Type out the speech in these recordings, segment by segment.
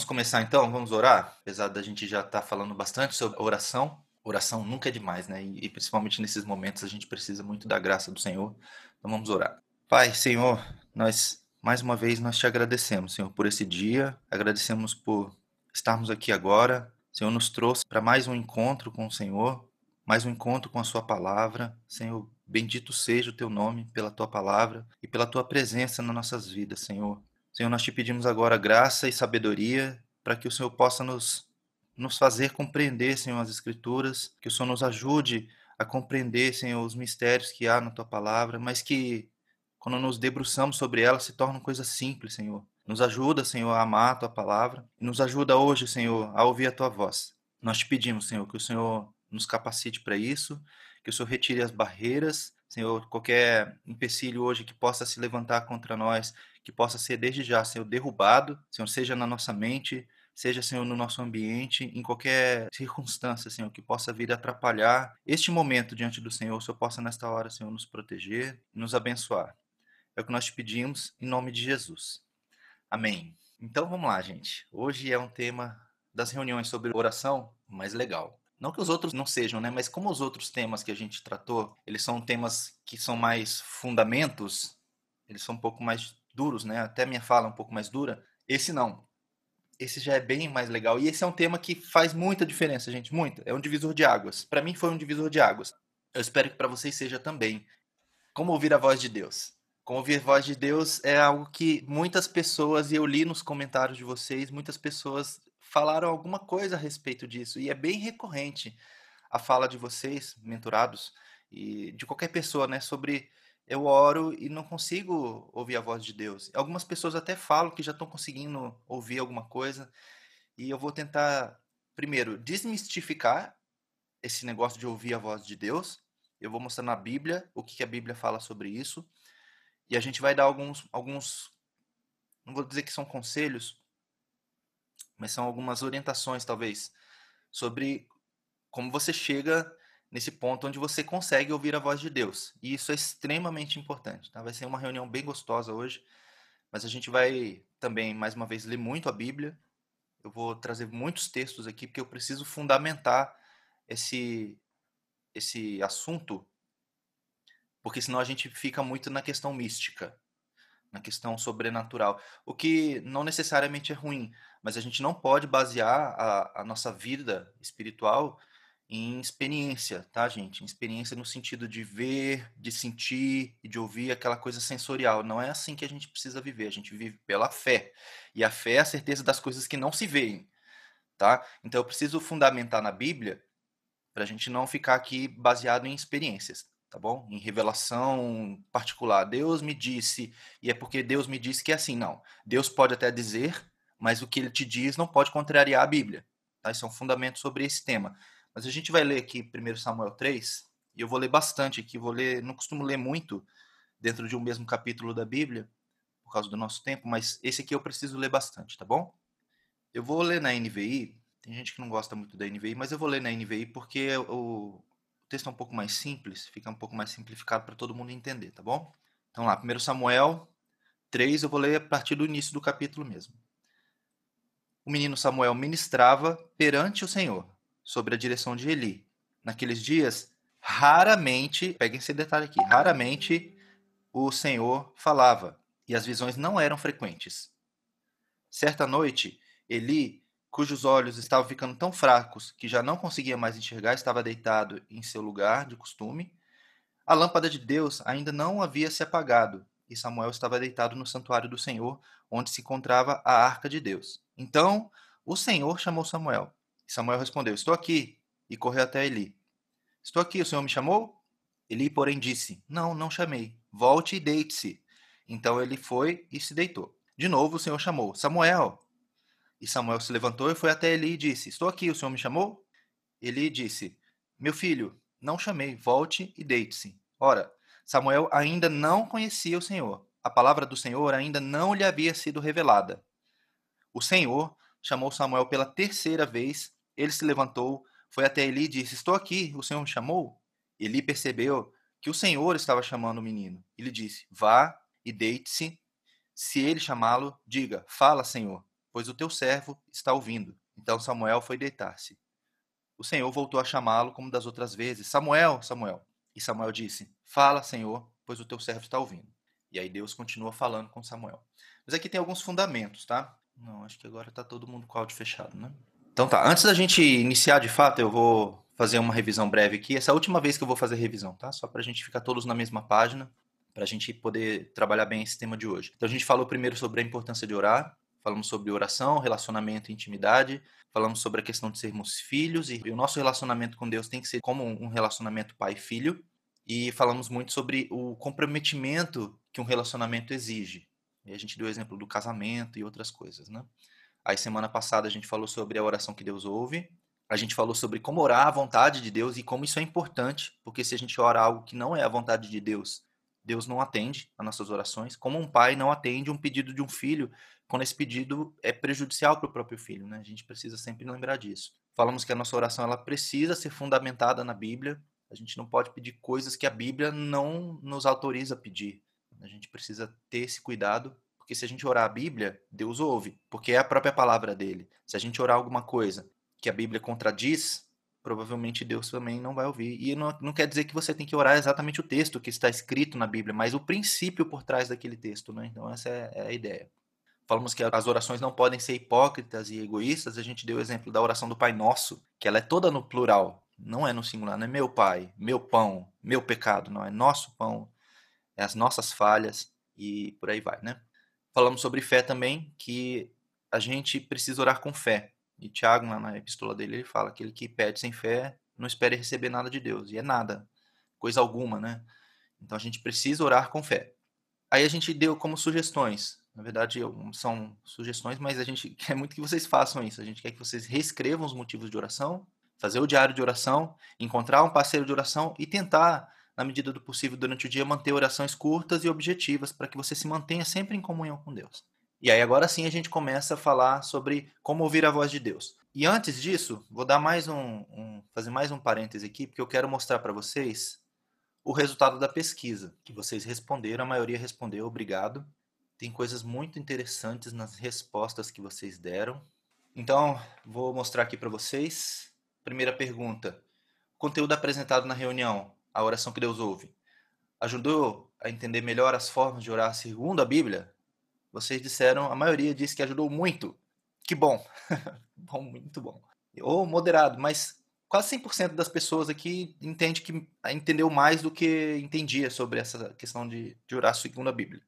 Vamos começar então? Vamos orar? Apesar da gente já estar tá falando bastante sobre oração, oração nunca é demais, né? E, e principalmente nesses momentos a gente precisa muito da graça do Senhor. Então vamos orar. Pai, Senhor, nós mais uma vez nós te agradecemos, Senhor, por esse dia. Agradecemos por estarmos aqui agora. O Senhor nos trouxe para mais um encontro com o Senhor, mais um encontro com a sua palavra. Senhor, bendito seja o teu nome pela tua palavra e pela tua presença nas nossas vidas, Senhor. Senhor, nós te pedimos agora graça e sabedoria para que o Senhor possa nos, nos fazer compreender, Senhor, as Escrituras, que o Senhor nos ajude a compreender, Senhor, os mistérios que há na tua palavra, mas que quando nos debruçamos sobre ela se tornam coisas simples, Senhor. Nos ajuda, Senhor, a amar a tua palavra e nos ajuda hoje, Senhor, a ouvir a tua voz. Nós te pedimos, Senhor, que o Senhor nos capacite para isso, que o Senhor retire as barreiras, Senhor, qualquer empecilho hoje que possa se levantar contra nós, que possa ser desde já, Senhor, derrubado, Senhor, seja na nossa mente, seja, Senhor, no nosso ambiente, em qualquer circunstância, Senhor, que possa vir atrapalhar este momento diante do Senhor, o Senhor possa nesta hora, Senhor, nos proteger e nos abençoar. É o que nós te pedimos em nome de Jesus. Amém. Então vamos lá, gente. Hoje é um tema das reuniões sobre oração mais legal. Não que os outros não sejam, né? Mas como os outros temas que a gente tratou, eles são temas que são mais fundamentos, eles são um pouco mais duros, né? Até minha fala um pouco mais dura. Esse não. Esse já é bem mais legal. E esse é um tema que faz muita diferença, gente, muita. É um divisor de águas. Para mim foi um divisor de águas. Eu espero que para vocês seja também. Como ouvir a voz de Deus? Como ouvir a voz de Deus é algo que muitas pessoas, e eu li nos comentários de vocês, muitas pessoas falaram alguma coisa a respeito disso. E é bem recorrente a fala de vocês, mentorados, e de qualquer pessoa, né, sobre eu oro e não consigo ouvir a voz de Deus. Algumas pessoas até falam que já estão conseguindo ouvir alguma coisa, e eu vou tentar, primeiro, desmistificar esse negócio de ouvir a voz de Deus. Eu vou mostrar na Bíblia o que a Bíblia fala sobre isso. E a gente vai dar alguns, alguns não vou dizer que são conselhos, mas são algumas orientações, talvez, sobre como você chega nesse ponto onde você consegue ouvir a voz de Deus. E isso é extremamente importante. Tá? Vai ser uma reunião bem gostosa hoje, mas a gente vai também, mais uma vez, ler muito a Bíblia. Eu vou trazer muitos textos aqui, porque eu preciso fundamentar esse, esse assunto, porque senão a gente fica muito na questão mística, na questão sobrenatural. O que não necessariamente é ruim, mas a gente não pode basear a, a nossa vida espiritual em experiência, tá, gente? Em experiência no sentido de ver, de sentir e de ouvir aquela coisa sensorial. Não é assim que a gente precisa viver. A gente vive pela fé. E a fé é a certeza das coisas que não se veem, tá? Então eu preciso fundamentar na Bíblia para a gente não ficar aqui baseado em experiências, tá bom? Em revelação particular. Deus me disse, e é porque Deus me disse que é assim. Não. Deus pode até dizer, mas o que ele te diz não pode contrariar a Bíblia. Tá? Isso é um fundamento sobre esse tema. Mas a gente vai ler aqui 1 Samuel 3, e eu vou ler bastante aqui, vou ler, não costumo ler muito dentro de um mesmo capítulo da Bíblia, por causa do nosso tempo, mas esse aqui eu preciso ler bastante, tá bom? Eu vou ler na NVI, tem gente que não gosta muito da NVI, mas eu vou ler na NVI porque o texto é um pouco mais simples, fica um pouco mais simplificado para todo mundo entender, tá bom? Então lá, 1 Samuel 3, eu vou ler a partir do início do capítulo mesmo. O menino Samuel ministrava perante o Senhor, sobre a direção de Eli. Naqueles dias, raramente, peguem esse detalhe aqui, raramente o Senhor falava e as visões não eram frequentes. Certa noite, Eli, cujos olhos estavam ficando tão fracos que já não conseguia mais enxergar, estava deitado em seu lugar de costume. A lâmpada de Deus ainda não havia se apagado e Samuel estava deitado no santuário do Senhor, onde se encontrava a arca de Deus. Então o Senhor chamou Samuel. Samuel respondeu: Estou aqui. E correu até Eli. Estou aqui, o senhor me chamou? Eli, porém, disse: Não, não chamei. Volte e deite-se. Então ele foi e se deitou. De novo o senhor chamou: Samuel. E Samuel se levantou e foi até Eli e disse: Estou aqui, o senhor me chamou? Eli disse: Meu filho, não chamei, volte e deite-se. Ora, Samuel ainda não conhecia o Senhor. A palavra do Senhor ainda não lhe havia sido revelada. O Senhor chamou Samuel pela terceira vez ele se levantou, foi até Eli e disse: Estou aqui, o Senhor me chamou? Eli percebeu que o Senhor estava chamando o menino. Ele disse: Vá e deite-se. Se ele chamá-lo, diga: Fala, Senhor. pois o teu servo está ouvindo. Então Samuel foi deitar-se. O Senhor voltou a chamá-lo como das outras vezes: Samuel, Samuel. E Samuel disse: Fala, Senhor, pois o teu servo está ouvindo. E aí Deus continua falando com Samuel. Mas aqui tem alguns fundamentos, tá? Não, acho que agora está todo mundo com o áudio fechado, né? Então tá, antes da gente iniciar de fato, eu vou fazer uma revisão breve aqui. Essa é a última vez que eu vou fazer revisão, tá? Só para a gente ficar todos na mesma página, para a gente poder trabalhar bem esse tema de hoje. Então a gente falou primeiro sobre a importância de orar, falamos sobre oração, relacionamento e intimidade, falamos sobre a questão de sermos filhos e o nosso relacionamento com Deus tem que ser como um relacionamento pai-filho e falamos muito sobre o comprometimento que um relacionamento exige. E a gente deu o exemplo do casamento e outras coisas, né? Aí semana passada a gente falou sobre a oração que Deus ouve, a gente falou sobre como orar a vontade de Deus e como isso é importante, porque se a gente ora algo que não é a vontade de Deus, Deus não atende as nossas orações, como um pai não atende um pedido de um filho, quando esse pedido é prejudicial para o próprio filho, né? A gente precisa sempre lembrar disso. Falamos que a nossa oração ela precisa ser fundamentada na Bíblia. A gente não pode pedir coisas que a Bíblia não nos autoriza a pedir. A gente precisa ter esse cuidado, porque se a gente orar a Bíblia, Deus ouve, porque é a própria palavra dele. Se a gente orar alguma coisa que a Bíblia contradiz, provavelmente Deus também não vai ouvir. E não, não quer dizer que você tem que orar exatamente o texto que está escrito na Bíblia, mas o princípio por trás daquele texto, né? Então essa é, é a ideia. Falamos que as orações não podem ser hipócritas e egoístas. A gente deu o exemplo da oração do Pai Nosso, que ela é toda no plural, não é no singular, não é meu pai, meu pão, meu pecado, não é nosso pão, é as nossas falhas e por aí vai, né? Falamos sobre fé também, que a gente precisa orar com fé. E Tiago, na epístola dele, ele fala que aquele que pede sem fé não espere receber nada de Deus. E é nada, coisa alguma, né? Então a gente precisa orar com fé. Aí a gente deu como sugestões. Na verdade, são sugestões, mas a gente quer muito que vocês façam isso. A gente quer que vocês reescrevam os motivos de oração, fazer o diário de oração, encontrar um parceiro de oração e tentar na medida do possível durante o dia, manter orações curtas e objetivas para que você se mantenha sempre em comunhão com Deus. E aí agora sim a gente começa a falar sobre como ouvir a voz de Deus. E antes disso, vou dar mais um, um fazer mais um parêntese aqui, porque eu quero mostrar para vocês o resultado da pesquisa que vocês responderam. A maioria respondeu, obrigado. Tem coisas muito interessantes nas respostas que vocês deram. Então, vou mostrar aqui para vocês. Primeira pergunta: conteúdo apresentado na reunião a oração que Deus ouve, ajudou a entender melhor as formas de orar segundo a Bíblia? Vocês disseram, a maioria disse que ajudou muito. Que bom. bom, muito bom. Ou moderado, mas quase 100% das pessoas aqui entende que entendeu mais do que entendia sobre essa questão de, de orar segundo a Bíblia.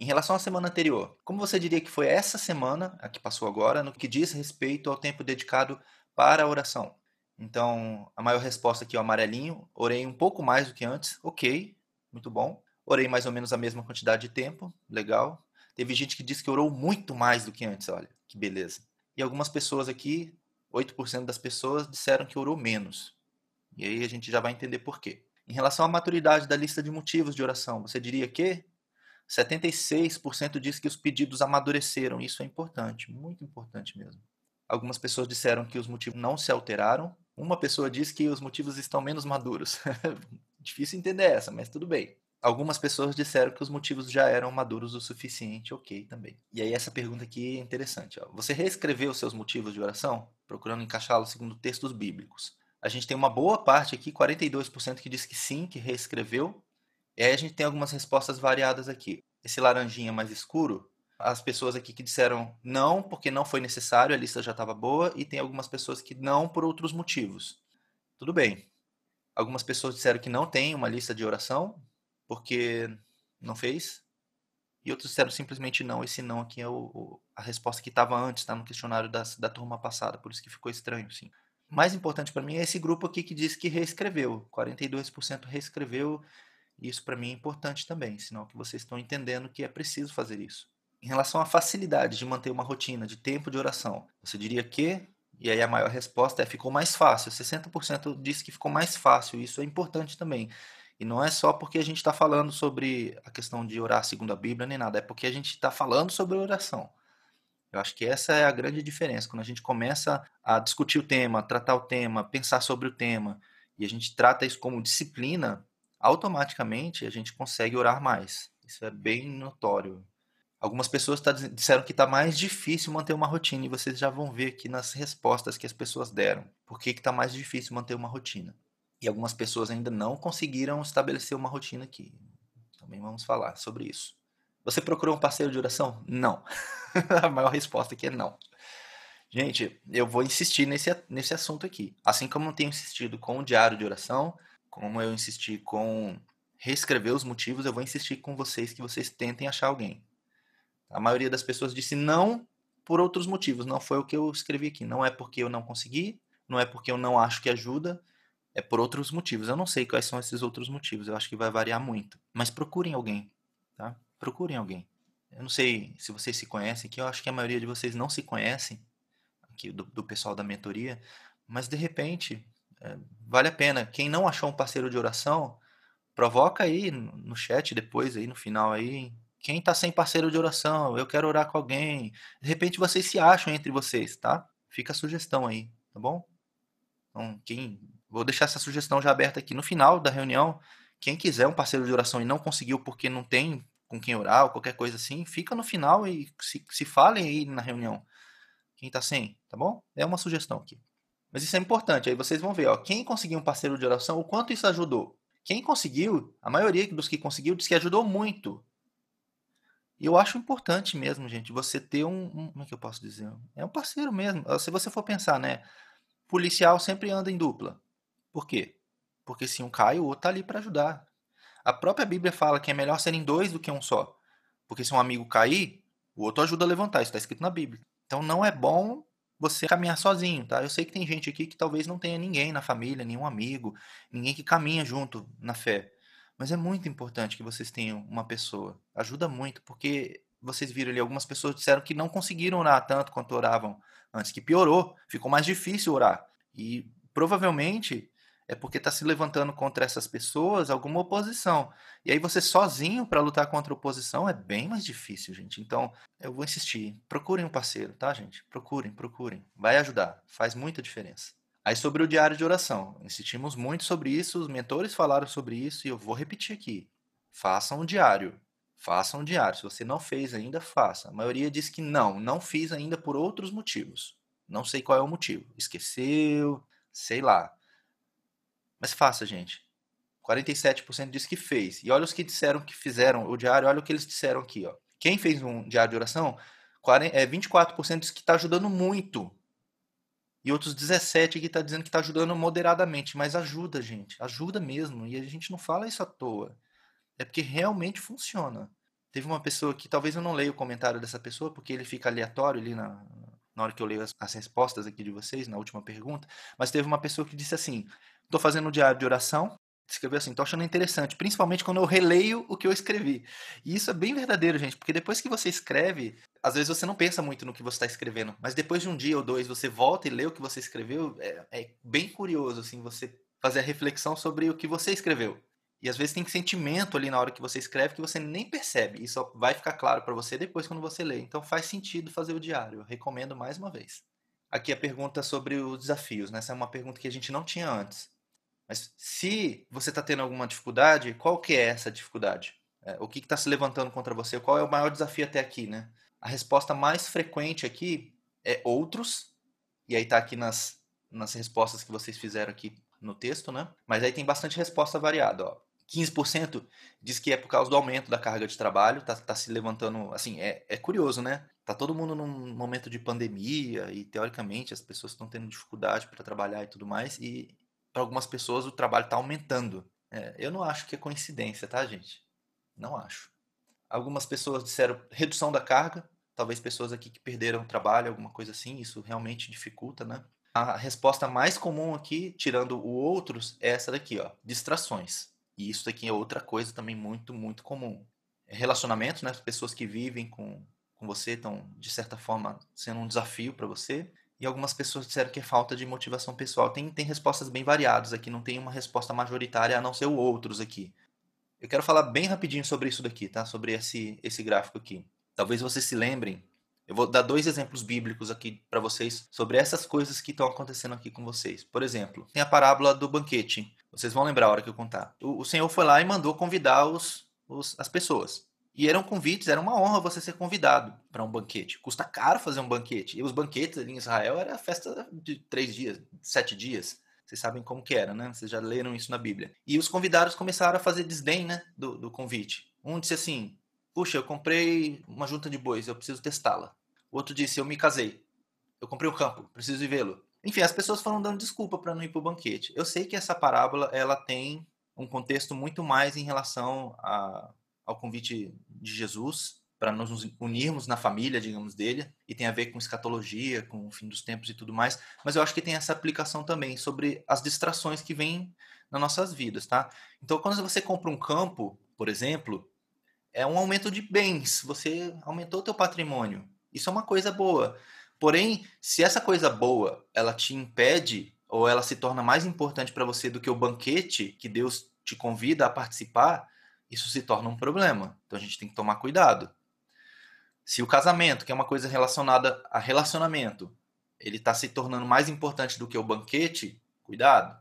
Em relação à semana anterior, como você diria que foi essa semana, a que passou agora, no que diz respeito ao tempo dedicado para a oração? Então, a maior resposta aqui é o amarelinho. Orei um pouco mais do que antes. Ok, muito bom. Orei mais ou menos a mesma quantidade de tempo. Legal. Teve gente que disse que orou muito mais do que antes. Olha, que beleza. E algumas pessoas aqui, 8% das pessoas, disseram que orou menos. E aí a gente já vai entender por quê. Em relação à maturidade da lista de motivos de oração, você diria que 76% diz que os pedidos amadureceram. Isso é importante, muito importante mesmo. Algumas pessoas disseram que os motivos não se alteraram uma pessoa diz que os motivos estão menos maduros. Difícil entender essa, mas tudo bem. Algumas pessoas disseram que os motivos já eram maduros o suficiente, ok também. E aí essa pergunta aqui é interessante. Ó. Você reescreveu seus motivos de oração, procurando encaixá-los segundo textos bíblicos. A gente tem uma boa parte aqui, 42% que diz que sim, que reescreveu. E aí a gente tem algumas respostas variadas aqui. Esse laranjinha mais escuro as pessoas aqui que disseram não, porque não foi necessário, a lista já estava boa, e tem algumas pessoas que não por outros motivos. Tudo bem. Algumas pessoas disseram que não tem uma lista de oração, porque não fez, e outros disseram simplesmente não. Esse não aqui é o, o, a resposta que estava antes, tá no questionário das, da turma passada, por isso que ficou estranho, sim. Mais importante para mim é esse grupo aqui que diz que reescreveu. 42% reescreveu, isso para mim é importante também, sinal que vocês estão entendendo que é preciso fazer isso. Em relação à facilidade de manter uma rotina de tempo de oração, você diria que, e aí a maior resposta é ficou mais fácil. 60% disse que ficou mais fácil, isso é importante também. E não é só porque a gente está falando sobre a questão de orar segundo a Bíblia nem nada, é porque a gente está falando sobre oração. Eu acho que essa é a grande diferença. Quando a gente começa a discutir o tema, tratar o tema, pensar sobre o tema, e a gente trata isso como disciplina, automaticamente a gente consegue orar mais. Isso é bem notório. Algumas pessoas tá, disseram que está mais difícil manter uma rotina e vocês já vão ver aqui nas respostas que as pessoas deram. Por que está mais difícil manter uma rotina? E algumas pessoas ainda não conseguiram estabelecer uma rotina aqui. Também vamos falar sobre isso. Você procurou um parceiro de oração? Não. a maior resposta aqui é não. Gente, eu vou insistir nesse, nesse assunto aqui. Assim como eu tenho insistido com o diário de oração, como eu insisti com reescrever os motivos, eu vou insistir com vocês que vocês tentem achar alguém. A maioria das pessoas disse não por outros motivos, não foi o que eu escrevi aqui. Não é porque eu não consegui, não é porque eu não acho que ajuda, é por outros motivos. Eu não sei quais são esses outros motivos, eu acho que vai variar muito. Mas procurem alguém, tá? Procurem alguém. Eu não sei se vocês se conhecem, que eu acho que a maioria de vocês não se conhecem, aqui do, do pessoal da mentoria, mas de repente é, vale a pena. Quem não achou um parceiro de oração, provoca aí no chat depois, aí no final aí, quem está sem parceiro de oração, eu quero orar com alguém. De repente vocês se acham entre vocês, tá? Fica a sugestão aí, tá bom? Então, quem vou deixar essa sugestão já aberta aqui no final da reunião. Quem quiser um parceiro de oração e não conseguiu porque não tem com quem orar ou qualquer coisa assim, fica no final e se, se falem aí na reunião. Quem tá sem, tá bom? É uma sugestão aqui. Mas isso é importante. Aí vocês vão ver, ó, quem conseguiu um parceiro de oração, o quanto isso ajudou. Quem conseguiu, a maioria dos que conseguiu, diz que ajudou muito. E eu acho importante mesmo, gente, você ter um, um, Como é que eu posso dizer? É um parceiro mesmo. Se você for pensar, né? Policial sempre anda em dupla. Por quê? Porque se um cai, o outro tá ali para ajudar. A própria Bíblia fala que é melhor serem dois do que um só. Porque se um amigo cair, o outro ajuda a levantar. Isso está escrito na Bíblia. Então não é bom você caminhar sozinho, tá? Eu sei que tem gente aqui que talvez não tenha ninguém na família, nenhum amigo, ninguém que caminha junto na fé. Mas é muito importante que vocês tenham uma pessoa. Ajuda muito, porque vocês viram ali, algumas pessoas disseram que não conseguiram orar tanto quanto oravam antes, que piorou, ficou mais difícil orar. E provavelmente é porque está se levantando contra essas pessoas alguma oposição. E aí você sozinho para lutar contra a oposição é bem mais difícil, gente. Então, eu vou insistir. Procurem um parceiro, tá, gente? Procurem, procurem. Vai ajudar. Faz muita diferença. Aí sobre o diário de oração, insistimos muito sobre isso, os mentores falaram sobre isso e eu vou repetir aqui. Façam um diário. Façam um diário. Se você não fez ainda, faça. A maioria diz que não, não fiz ainda por outros motivos. Não sei qual é o motivo. Esqueceu, sei lá. Mas faça, gente. 47% diz que fez. E olha os que disseram que fizeram o diário, olha o que eles disseram aqui. Ó. Quem fez um diário de oração, 24% diz que está ajudando muito e outros 17 que está dizendo que está ajudando moderadamente. Mas ajuda, gente. Ajuda mesmo. E a gente não fala isso à toa. É porque realmente funciona. Teve uma pessoa que talvez eu não leia o comentário dessa pessoa, porque ele fica aleatório ali na, na hora que eu leio as, as respostas aqui de vocês, na última pergunta. Mas teve uma pessoa que disse assim: estou fazendo um diário de oração. Escreveu assim, estou achando interessante, principalmente quando eu releio o que eu escrevi. E isso é bem verdadeiro, gente, porque depois que você escreve, às vezes você não pensa muito no que você está escrevendo, mas depois de um dia ou dois você volta e lê o que você escreveu, é, é bem curioso assim você fazer a reflexão sobre o que você escreveu. E às vezes tem sentimento ali na hora que você escreve que você nem percebe. E só vai ficar claro para você depois quando você lê. Então faz sentido fazer o diário. Eu recomendo mais uma vez. Aqui a pergunta sobre os desafios. Né? Essa é uma pergunta que a gente não tinha antes. Mas se você está tendo alguma dificuldade, qual que é essa dificuldade? É, o que está se levantando contra você? Qual é o maior desafio até aqui? Né? A resposta mais frequente aqui é outros, e aí está aqui nas, nas respostas que vocês fizeram aqui no texto, né? Mas aí tem bastante resposta variada, ó. 15% diz que é por causa do aumento da carga de trabalho, tá, tá se levantando, assim, é, é curioso, né? Tá todo mundo num momento de pandemia e teoricamente as pessoas estão tendo dificuldade para trabalhar e tudo mais, e para algumas pessoas o trabalho está aumentando. É, eu não acho que é coincidência, tá, gente? Não acho. Algumas pessoas disseram redução da carga, talvez pessoas aqui que perderam o trabalho, alguma coisa assim, isso realmente dificulta, né? A resposta mais comum aqui, tirando o outros, é essa daqui, ó, distrações. E isso daqui é outra coisa também muito, muito comum. É relacionamento, né? As pessoas que vivem com, com você estão, de certa forma, sendo um desafio para você. E algumas pessoas disseram que é falta de motivação pessoal. Tem, tem respostas bem variadas aqui, não tem uma resposta majoritária a não ser outros aqui. Eu quero falar bem rapidinho sobre isso daqui, tá? Sobre esse, esse gráfico aqui. Talvez vocês se lembrem. Eu vou dar dois exemplos bíblicos aqui para vocês sobre essas coisas que estão acontecendo aqui com vocês. Por exemplo, tem a parábola do banquete. Vocês vão lembrar a hora que eu contar. O, o Senhor foi lá e mandou convidar os, os, as pessoas. E eram convites, era uma honra você ser convidado para um banquete. Custa caro fazer um banquete. E os banquetes ali em Israel era festa de três dias, sete dias. Vocês sabem como que era, né? Vocês já leram isso na Bíblia. E os convidados começaram a fazer desdém, né? Do, do convite. Um disse assim: Puxa, eu comprei uma junta de bois, eu preciso testá-la. O outro disse: Eu me casei. Eu comprei um campo, preciso vê-lo. Enfim, as pessoas foram dando desculpa para não ir para o banquete. Eu sei que essa parábola ela tem um contexto muito mais em relação a, ao convite de Jesus para nos unirmos na família, digamos, dele, e tem a ver com escatologia, com o fim dos tempos e tudo mais, mas eu acho que tem essa aplicação também sobre as distrações que vêm nas nossas vidas, tá? Então, quando você compra um campo, por exemplo, é um aumento de bens, você aumentou o teu patrimônio. Isso é uma coisa boa. Porém, se essa coisa boa, ela te impede ou ela se torna mais importante para você do que o banquete que Deus te convida a participar, isso se torna um problema. Então a gente tem que tomar cuidado. Se o casamento, que é uma coisa relacionada a relacionamento, ele está se tornando mais importante do que o banquete, cuidado.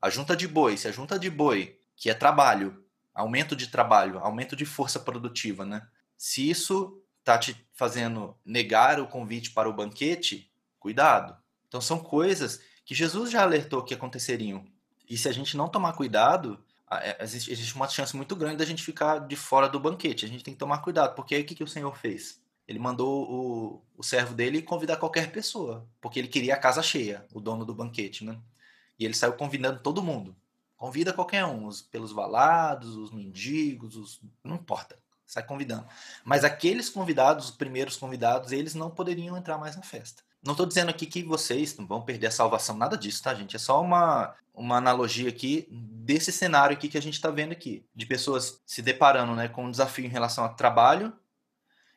A junta de boi, se a junta de boi, que é trabalho, aumento de trabalho, aumento de força produtiva, né? Se isso está te fazendo negar o convite para o banquete, cuidado. Então são coisas que Jesus já alertou que aconteceriam. E se a gente não tomar cuidado, existe, existe uma chance muito grande da gente ficar de fora do banquete. A gente tem que tomar cuidado, porque aí o que, que o Senhor fez? Ele mandou o, o servo dele convidar qualquer pessoa, porque ele queria a casa cheia, o dono do banquete, né? E ele saiu convidando todo mundo. Convida qualquer um, os pelos valados, os mendigos, os, não importa, sai convidando. Mas aqueles convidados, os primeiros convidados, eles não poderiam entrar mais na festa. Não estou dizendo aqui que vocês não vão perder a salvação, nada disso, tá, gente? É só uma, uma analogia aqui desse cenário aqui que a gente está vendo aqui, de pessoas se deparando né, com um desafio em relação a trabalho,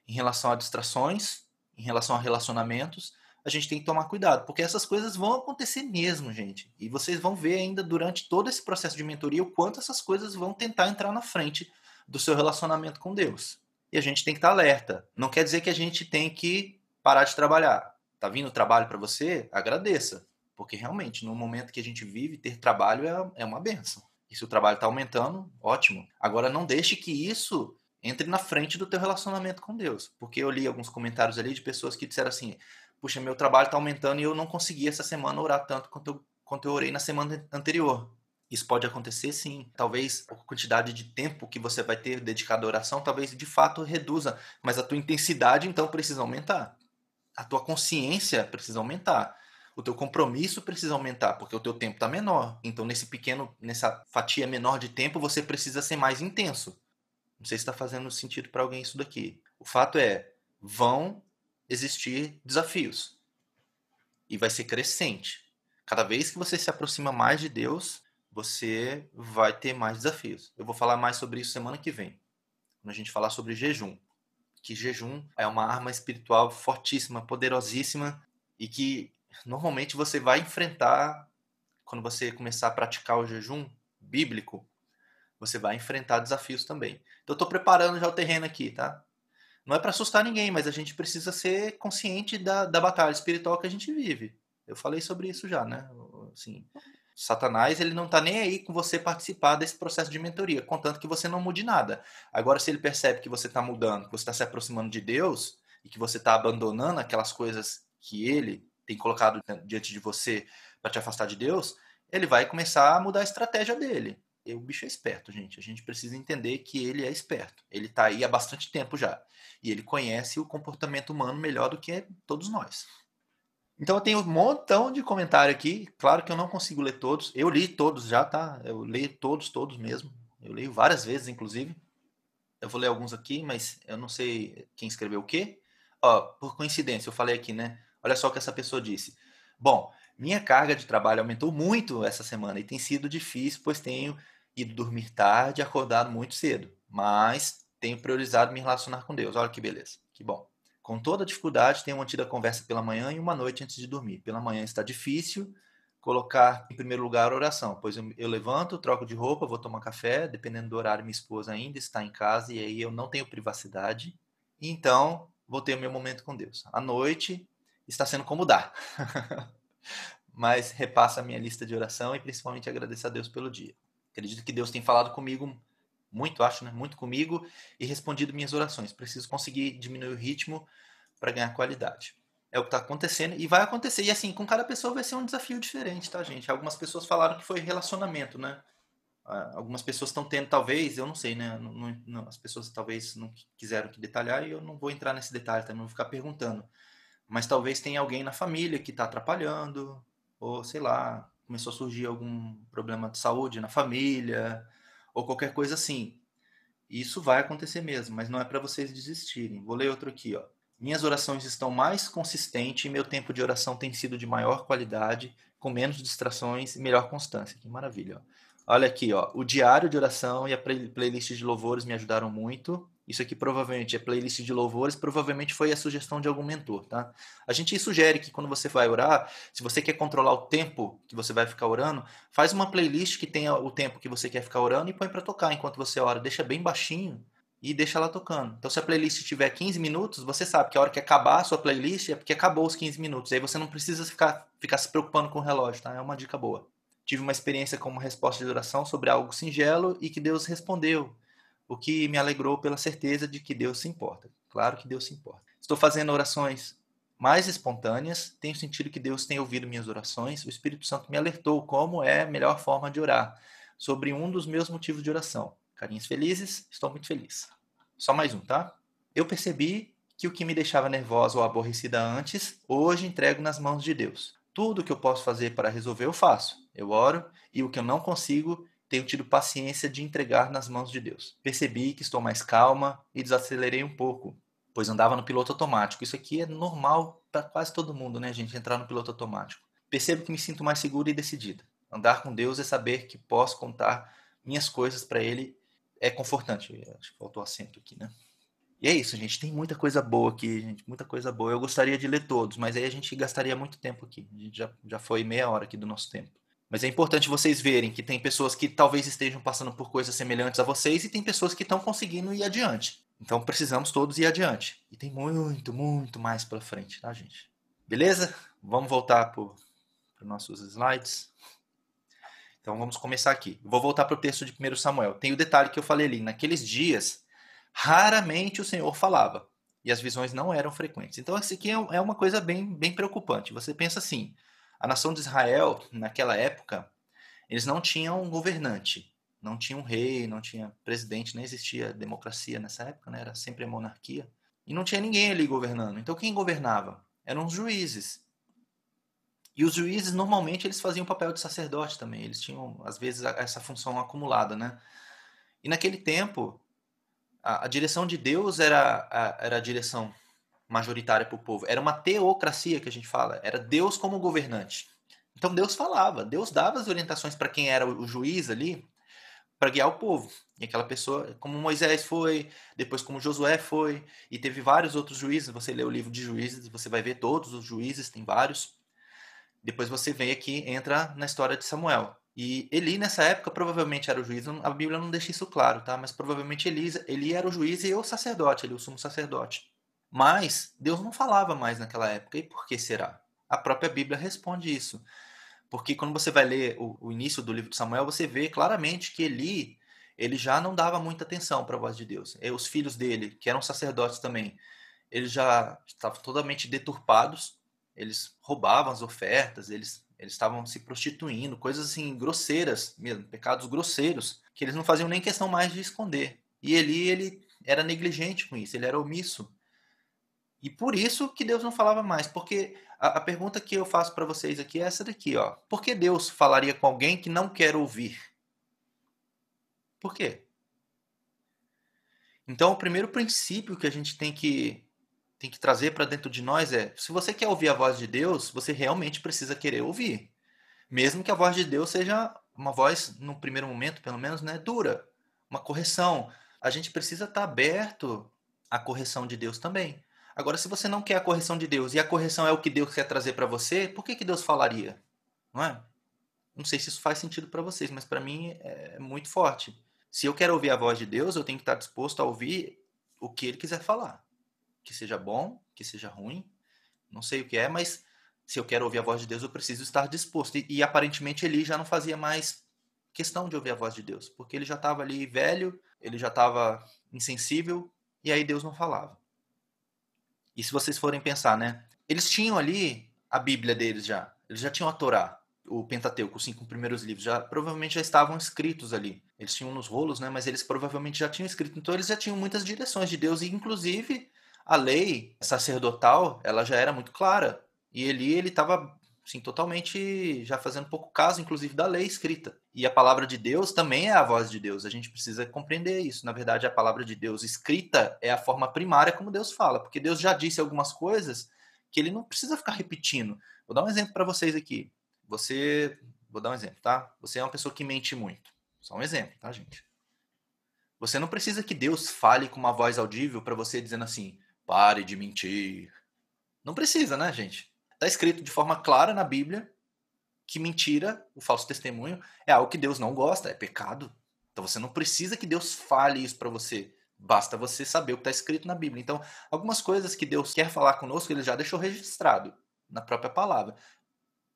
em relação a distrações, em relação a relacionamentos. A gente tem que tomar cuidado, porque essas coisas vão acontecer mesmo, gente. E vocês vão ver ainda durante todo esse processo de mentoria o quanto essas coisas vão tentar entrar na frente do seu relacionamento com Deus. E a gente tem que estar alerta. Não quer dizer que a gente tem que parar de trabalhar Tá vindo trabalho para você? Agradeça. Porque realmente, no momento que a gente vive, ter trabalho é, é uma benção. E se o trabalho está aumentando, ótimo. Agora, não deixe que isso entre na frente do teu relacionamento com Deus. Porque eu li alguns comentários ali de pessoas que disseram assim: puxa, meu trabalho está aumentando e eu não consegui essa semana orar tanto quanto eu, quanto eu orei na semana anterior. Isso pode acontecer sim. Talvez a quantidade de tempo que você vai ter dedicado à oração, talvez de fato reduza, mas a tua intensidade então precisa aumentar a tua consciência precisa aumentar. O teu compromisso precisa aumentar, porque o teu tempo está menor. Então, nesse pequeno, nessa fatia menor de tempo, você precisa ser mais intenso. Não sei se está fazendo sentido para alguém isso daqui. O fato é, vão existir desafios. E vai ser crescente. Cada vez que você se aproxima mais de Deus, você vai ter mais desafios. Eu vou falar mais sobre isso semana que vem, quando a gente falar sobre jejum que jejum é uma arma espiritual fortíssima, poderosíssima e que normalmente você vai enfrentar quando você começar a praticar o jejum bíblico, você vai enfrentar desafios também. Então eu estou preparando já o terreno aqui, tá? Não é para assustar ninguém, mas a gente precisa ser consciente da, da batalha espiritual que a gente vive. Eu falei sobre isso já, né? Assim, Satanás ele não está nem aí com você participar desse processo de mentoria, contanto que você não mude nada. Agora, se ele percebe que você está mudando, que você está se aproximando de Deus e que você está abandonando aquelas coisas que ele tem colocado diante de você para te afastar de Deus, ele vai começar a mudar a estratégia dele. E o bicho é esperto, gente. A gente precisa entender que ele é esperto. Ele está aí há bastante tempo já. E ele conhece o comportamento humano melhor do que todos nós. Então eu tenho um montão de comentário aqui. Claro que eu não consigo ler todos. Eu li todos já, tá? Eu leio todos, todos mesmo. Eu leio várias vezes, inclusive. Eu vou ler alguns aqui, mas eu não sei quem escreveu o quê. Ó, por coincidência, eu falei aqui, né? Olha só o que essa pessoa disse. Bom, minha carga de trabalho aumentou muito essa semana e tem sido difícil, pois tenho ido dormir tarde e acordado muito cedo. Mas tenho priorizado me relacionar com Deus. Olha que beleza, que bom. Com toda dificuldade, tenho mantido a conversa pela manhã e uma noite antes de dormir. Pela manhã está difícil colocar em primeiro lugar a oração, pois eu, eu levanto, troco de roupa, vou tomar café, dependendo do horário, minha esposa ainda está em casa e aí eu não tenho privacidade. Então, vou ter o meu momento com Deus. À noite está sendo como dá. Mas repassa a minha lista de oração e principalmente agradeço a Deus pelo dia. Acredito que Deus tem falado comigo muito, acho, né? Muito comigo e respondido minhas orações. Preciso conseguir diminuir o ritmo para ganhar qualidade. É o que está acontecendo e vai acontecer. E assim, com cada pessoa vai ser um desafio diferente, tá, gente? Algumas pessoas falaram que foi relacionamento, né? Ah, algumas pessoas estão tendo, talvez, eu não sei, né? Não, não, as pessoas talvez não quiseram que detalhar e eu não vou entrar nesse detalhe também, vou ficar perguntando. Mas talvez tenha alguém na família que está atrapalhando, ou sei lá, começou a surgir algum problema de saúde na família, ou qualquer coisa assim. Isso vai acontecer mesmo, mas não é para vocês desistirem. Vou ler outro aqui, ó. Minhas orações estão mais consistentes e meu tempo de oração tem sido de maior qualidade, com menos distrações e melhor constância. Que maravilha. Ó. Olha aqui, ó. O diário de oração e a playlist de louvores me ajudaram muito. Isso aqui provavelmente é playlist de louvores, provavelmente foi a sugestão de algum mentor, tá? A gente sugere que quando você vai orar, se você quer controlar o tempo que você vai ficar orando, faz uma playlist que tenha o tempo que você quer ficar orando e põe para tocar enquanto você ora. Deixa bem baixinho e deixa ela tocando. Então, se a playlist tiver 15 minutos, você sabe que a hora que acabar a sua playlist é porque acabou os 15 minutos. Aí você não precisa ficar, ficar se preocupando com o relógio, tá? É uma dica boa. Tive uma experiência com uma resposta de oração sobre algo singelo e que Deus respondeu, o que me alegrou pela certeza de que Deus se importa. Claro que Deus se importa. Estou fazendo orações mais espontâneas, tenho sentido que Deus tem ouvido minhas orações. O Espírito Santo me alertou como é a melhor forma de orar, sobre um dos meus motivos de oração Carinhas felizes, estou muito feliz. Só mais um, tá? Eu percebi que o que me deixava nervosa ou aborrecida antes, hoje entrego nas mãos de Deus. Tudo que eu posso fazer para resolver, eu faço. Eu oro e o que eu não consigo, tenho tido paciência de entregar nas mãos de Deus. Percebi que estou mais calma e desacelerei um pouco, pois andava no piloto automático. Isso aqui é normal para quase todo mundo, né, gente? Entrar no piloto automático. Percebo que me sinto mais segura e decidida. Andar com Deus é saber que posso contar minhas coisas para Ele é confortante. Acho que faltou acento aqui, né? E é isso, gente. Tem muita coisa boa aqui, gente. Muita coisa boa. Eu gostaria de ler todos, mas aí a gente gastaria muito tempo aqui. A gente já, já foi meia hora aqui do nosso tempo. Mas é importante vocês verem que tem pessoas que talvez estejam passando por coisas semelhantes a vocês e tem pessoas que estão conseguindo ir adiante. Então precisamos todos ir adiante. E tem muito, muito mais pela frente, tá, gente? Beleza? Vamos voltar para os nossos slides. Então vamos começar aqui. Vou voltar para o texto de 1 Samuel. Tem o detalhe que eu falei ali. Naqueles dias, raramente o Senhor falava. E as visões não eram frequentes. Então, isso aqui é, é uma coisa bem, bem preocupante. Você pensa assim: a nação de Israel, naquela época, eles não tinham um governante, não tinha um rei, não tinha presidente, nem existia democracia nessa época, né? era sempre a monarquia. E não tinha ninguém ali governando. Então, quem governava? Eram os juízes. E os juízes, normalmente, eles faziam o papel de sacerdote também. Eles tinham, às vezes, essa função acumulada, né? E naquele tempo, a, a direção de Deus era a, era a direção majoritária para o povo. Era uma teocracia que a gente fala. Era Deus como governante. Então Deus falava, Deus dava as orientações para quem era o juiz ali, para guiar o povo. E aquela pessoa, como Moisés foi, depois como Josué foi, e teve vários outros juízes. Você lê o livro de juízes, você vai ver todos os juízes, tem vários. Depois você vem aqui, entra na história de Samuel. E Eli, nessa época, provavelmente era o juiz. A Bíblia não deixa isso claro, tá? Mas provavelmente Eli, Eli era o juiz e o sacerdote, ele o sumo sacerdote. Mas Deus não falava mais naquela época. E por que será? A própria Bíblia responde isso. Porque quando você vai ler o, o início do livro de Samuel, você vê claramente que Eli, ele já não dava muita atenção para a voz de Deus. E os filhos dele, que eram sacerdotes também, eles já estavam totalmente deturpados eles roubavam as ofertas, eles eles estavam se prostituindo, coisas assim grosseiras mesmo, pecados grosseiros, que eles não faziam nem questão mais de esconder. E Eli, ele era negligente com isso, ele era omisso. E por isso que Deus não falava mais, porque a, a pergunta que eu faço para vocês aqui é essa daqui, ó. Por que Deus falaria com alguém que não quer ouvir? Por quê? Então, o primeiro princípio que a gente tem que tem que trazer para dentro de nós é: se você quer ouvir a voz de Deus, você realmente precisa querer ouvir. Mesmo que a voz de Deus seja uma voz, no primeiro momento, pelo menos, né, dura, uma correção. A gente precisa estar tá aberto à correção de Deus também. Agora, se você não quer a correção de Deus e a correção é o que Deus quer trazer para você, por que, que Deus falaria? Não é? Não sei se isso faz sentido para vocês, mas para mim é muito forte. Se eu quero ouvir a voz de Deus, eu tenho que estar disposto a ouvir o que ele quiser falar que seja bom, que seja ruim, não sei o que é, mas se eu quero ouvir a voz de Deus, eu preciso estar disposto. E, e aparentemente Eli já não fazia mais questão de ouvir a voz de Deus, porque ele já estava ali velho, ele já estava insensível, e aí Deus não falava. E se vocês forem pensar, né? Eles tinham ali a Bíblia deles já. Eles já tinham a Torá, o Pentateuco, os cinco primeiros livros, já provavelmente já estavam escritos ali. Eles tinham nos rolos, né? Mas eles provavelmente já tinham escrito. Então eles já tinham muitas direções de Deus e inclusive a lei sacerdotal, ela já era muito clara. E Eli, ele estava assim, totalmente já fazendo pouco caso, inclusive, da lei escrita. E a palavra de Deus também é a voz de Deus. A gente precisa compreender isso. Na verdade, a palavra de Deus escrita é a forma primária como Deus fala, porque Deus já disse algumas coisas que ele não precisa ficar repetindo. Vou dar um exemplo para vocês aqui. Você, vou dar um exemplo, tá? Você é uma pessoa que mente muito. Só um exemplo, tá, gente? Você não precisa que Deus fale com uma voz audível para você dizendo assim: pare de mentir. Não precisa, né, gente? Está escrito de forma clara na Bíblia que mentira, o falso testemunho, é algo que Deus não gosta, é pecado. Então você não precisa que Deus fale isso para você. Basta você saber o que está escrito na Bíblia. Então, algumas coisas que Deus quer falar conosco, ele já deixou registrado na própria palavra.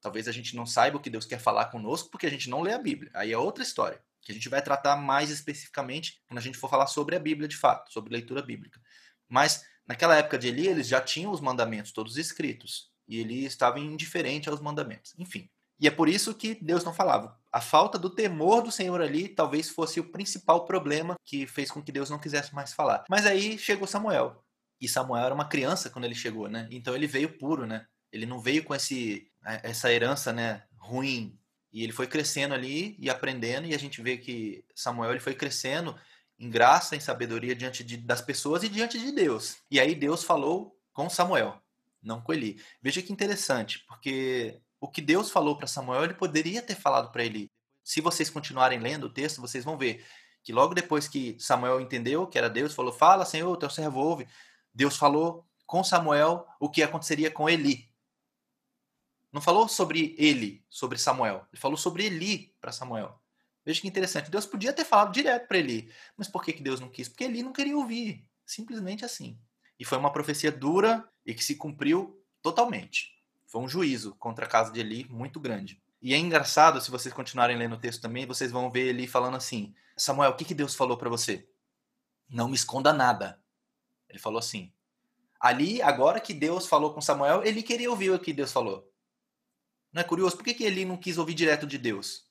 Talvez a gente não saiba o que Deus quer falar conosco porque a gente não lê a Bíblia. Aí é outra história, que a gente vai tratar mais especificamente quando a gente for falar sobre a Bíblia de fato, sobre leitura bíblica. Mas naquela época de Eli, eles já tinham os mandamentos todos escritos e ele estava indiferente aos mandamentos. Enfim. E é por isso que Deus não falava. A falta do temor do Senhor ali talvez fosse o principal problema que fez com que Deus não quisesse mais falar. Mas aí chegou Samuel. E Samuel era uma criança quando ele chegou, né? Então ele veio puro, né? Ele não veio com esse essa herança, né, ruim. E ele foi crescendo ali e aprendendo e a gente vê que Samuel ele foi crescendo em graça, em sabedoria diante de, das pessoas e diante de Deus. E aí Deus falou com Samuel não com Eli. Veja que interessante, porque o que Deus falou para Samuel, ele poderia ter falado para Eli. Se vocês continuarem lendo o texto, vocês vão ver que logo depois que Samuel entendeu que era Deus, falou: Fala, Senhor, teu servo ouve. Deus falou com Samuel o que aconteceria com Eli. Não falou sobre ele, sobre Samuel. Ele falou sobre Eli para Samuel. Veja que interessante. Deus podia ter falado direto para Eli. Mas por que, que Deus não quis? Porque Eli não queria ouvir. Simplesmente assim. E foi uma profecia dura e que se cumpriu totalmente. Foi um juízo contra a casa de Eli muito grande. E é engraçado, se vocês continuarem lendo o texto também, vocês vão ver Eli falando assim: Samuel, o que, que Deus falou para você? Não me esconda nada. Ele falou assim. Ali, agora que Deus falou com Samuel, ele queria ouvir o que Deus falou. Não é curioso? Por que, que Eli não quis ouvir direto de Deus?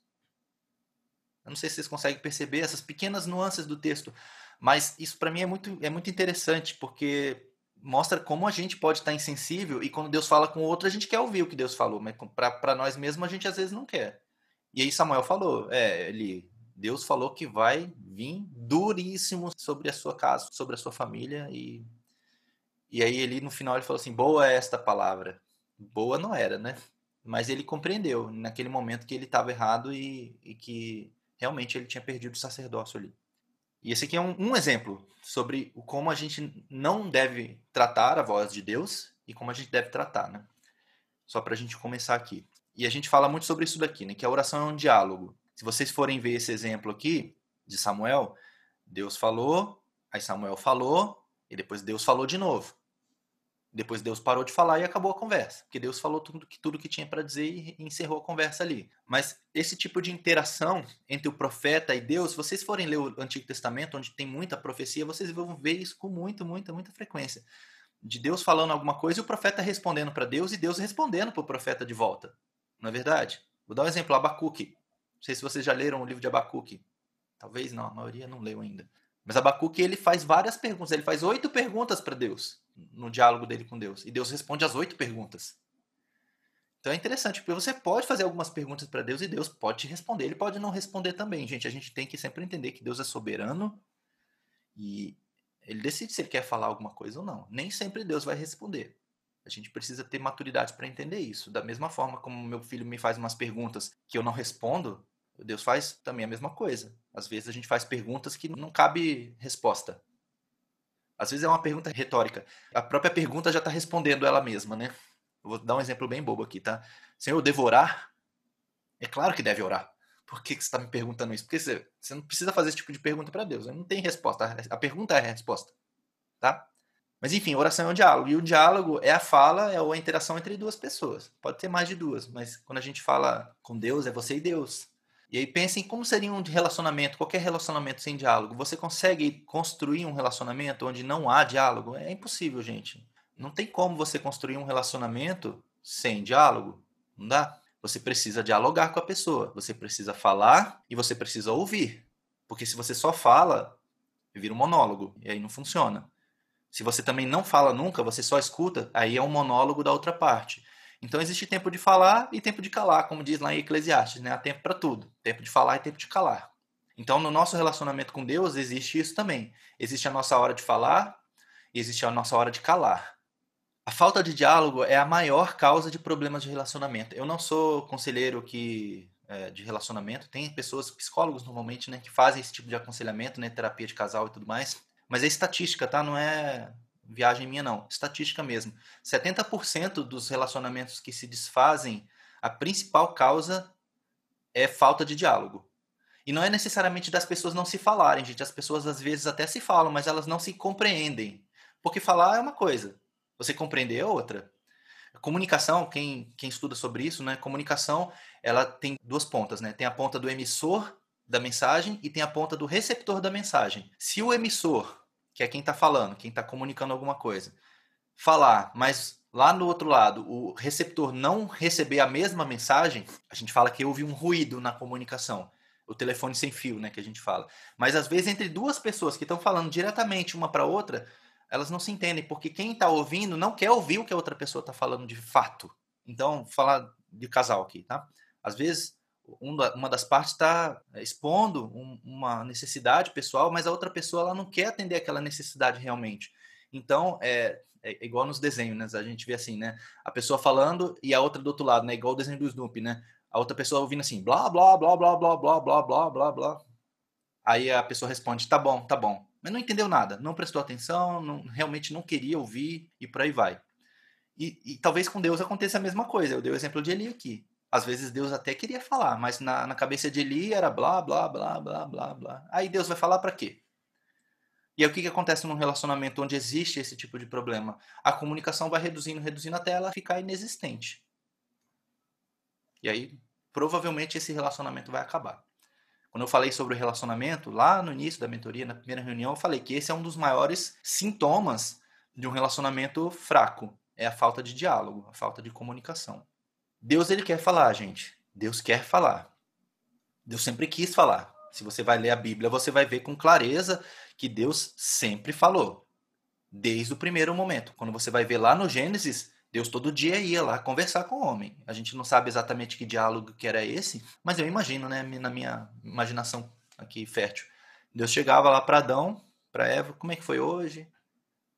Eu não sei se vocês conseguem perceber essas pequenas nuances do texto. Mas isso para mim é muito, é muito interessante, porque mostra como a gente pode estar insensível e quando Deus fala com o outro, a gente quer ouvir o que Deus falou, mas para nós mesmos a gente às vezes não quer. E aí Samuel falou, é, ele, Deus falou que vai vir duríssimo sobre a sua casa, sobre a sua família e e aí ele no final ele falou assim, boa é esta palavra. Boa não era, né? Mas ele compreendeu naquele momento que ele estava errado e, e que realmente ele tinha perdido o sacerdócio ali. E esse aqui é um, um exemplo sobre como a gente não deve tratar a voz de Deus e como a gente deve tratar, né? Só para a gente começar aqui. E a gente fala muito sobre isso daqui, né? Que a oração é um diálogo. Se vocês forem ver esse exemplo aqui de Samuel, Deus falou, aí Samuel falou, e depois Deus falou de novo. Depois Deus parou de falar e acabou a conversa, porque Deus falou tudo que, tudo que tinha para dizer e encerrou a conversa ali. Mas esse tipo de interação entre o profeta e Deus, se vocês forem ler o Antigo Testamento, onde tem muita profecia, vocês vão ver isso com muita, muita, muita frequência. De Deus falando alguma coisa e o profeta respondendo para Deus e Deus respondendo para o profeta de volta. Não é verdade? Vou dar um exemplo, Abacuque. Não sei se vocês já leram o livro de Abacuque. Talvez não, a maioria não leu ainda. Mas Abacuque ele faz várias perguntas, ele faz oito perguntas para Deus no diálogo dele com Deus. E Deus responde as oito perguntas. Então é interessante, porque você pode fazer algumas perguntas para Deus e Deus pode te responder. Ele pode não responder também, gente. A gente tem que sempre entender que Deus é soberano e ele decide se ele quer falar alguma coisa ou não. Nem sempre Deus vai responder. A gente precisa ter maturidade para entender isso. Da mesma forma como meu filho me faz umas perguntas que eu não respondo, Deus faz também a mesma coisa. Às vezes a gente faz perguntas que não cabe resposta. Às vezes é uma pergunta retórica. A própria pergunta já está respondendo ela mesma, né? Eu vou dar um exemplo bem bobo aqui, tá? Senhor, devorar? É claro que deve orar. Por que, que você está me perguntando isso? Porque você, você não precisa fazer esse tipo de pergunta para Deus. Não tem resposta. A pergunta é a resposta. Tá? Mas enfim, oração é um diálogo. E o diálogo é a fala, é a interação entre duas pessoas. Pode ter mais de duas, mas quando a gente fala com Deus, é você e Deus. E aí pensem como seria um relacionamento, qualquer relacionamento sem diálogo. Você consegue construir um relacionamento onde não há diálogo? É impossível, gente. Não tem como você construir um relacionamento sem diálogo. Não dá. Você precisa dialogar com a pessoa. Você precisa falar e você precisa ouvir. Porque se você só fala, vira um monólogo. E aí não funciona. Se você também não fala nunca, você só escuta, aí é um monólogo da outra parte. Então existe tempo de falar e tempo de calar, como diz lá em Eclesiastes, né? Há tempo para tudo. Tempo de falar e tempo de calar. Então no nosso relacionamento com Deus existe isso também. Existe a nossa hora de falar e existe a nossa hora de calar. A falta de diálogo é a maior causa de problemas de relacionamento. Eu não sou conselheiro que é, de relacionamento. Tem pessoas, psicólogos normalmente, né, que fazem esse tipo de aconselhamento, né, terapia de casal e tudo mais. Mas é estatística, tá? Não é viagem minha não, estatística mesmo. 70% dos relacionamentos que se desfazem, a principal causa é falta de diálogo. E não é necessariamente das pessoas não se falarem, gente. As pessoas às vezes até se falam, mas elas não se compreendem. Porque falar é uma coisa, você compreender é outra. comunicação, quem, quem estuda sobre isso, né? Comunicação, ela tem duas pontas, né? Tem a ponta do emissor da mensagem e tem a ponta do receptor da mensagem. Se o emissor que é quem está falando, quem está comunicando alguma coisa, falar, mas lá no outro lado o receptor não receber a mesma mensagem, a gente fala que houve um ruído na comunicação. O telefone sem fio, né, que a gente fala. Mas às vezes entre duas pessoas que estão falando diretamente uma para outra, elas não se entendem, porque quem está ouvindo não quer ouvir o que a outra pessoa está falando de fato. Então, falar de casal aqui, tá? Às vezes uma das partes está expondo uma necessidade pessoal, mas a outra pessoa ela não quer atender aquela necessidade realmente. Então, é, é igual nos desenhos, né? A gente vê assim, né? A pessoa falando e a outra do outro lado, né? Igual o desenho do Snoopy, né? A outra pessoa ouvindo assim, blá, blá, blá, blá, blá, blá, blá, blá, blá, blá. Aí a pessoa responde, tá bom, tá bom. Mas não entendeu nada, não prestou atenção, não, realmente não queria ouvir e por aí vai. E, e talvez com Deus aconteça a mesma coisa. Eu dei o exemplo de Eli aqui. Às vezes Deus até queria falar, mas na, na cabeça de Eli era blá, blá, blá, blá, blá, blá. Aí Deus vai falar para quê? E aí o que, que acontece num relacionamento onde existe esse tipo de problema? A comunicação vai reduzindo, reduzindo até ela ficar inexistente. E aí, provavelmente, esse relacionamento vai acabar. Quando eu falei sobre o relacionamento, lá no início da mentoria, na primeira reunião, eu falei que esse é um dos maiores sintomas de um relacionamento fraco. É a falta de diálogo, a falta de comunicação. Deus ele quer falar, gente. Deus quer falar. Deus sempre quis falar. Se você vai ler a Bíblia, você vai ver com clareza que Deus sempre falou. Desde o primeiro momento. Quando você vai ver lá no Gênesis, Deus todo dia ia lá conversar com o homem. A gente não sabe exatamente que diálogo que era esse, mas eu imagino, né, na minha imaginação aqui fértil. Deus chegava lá para Adão, para Eva, como é que foi hoje?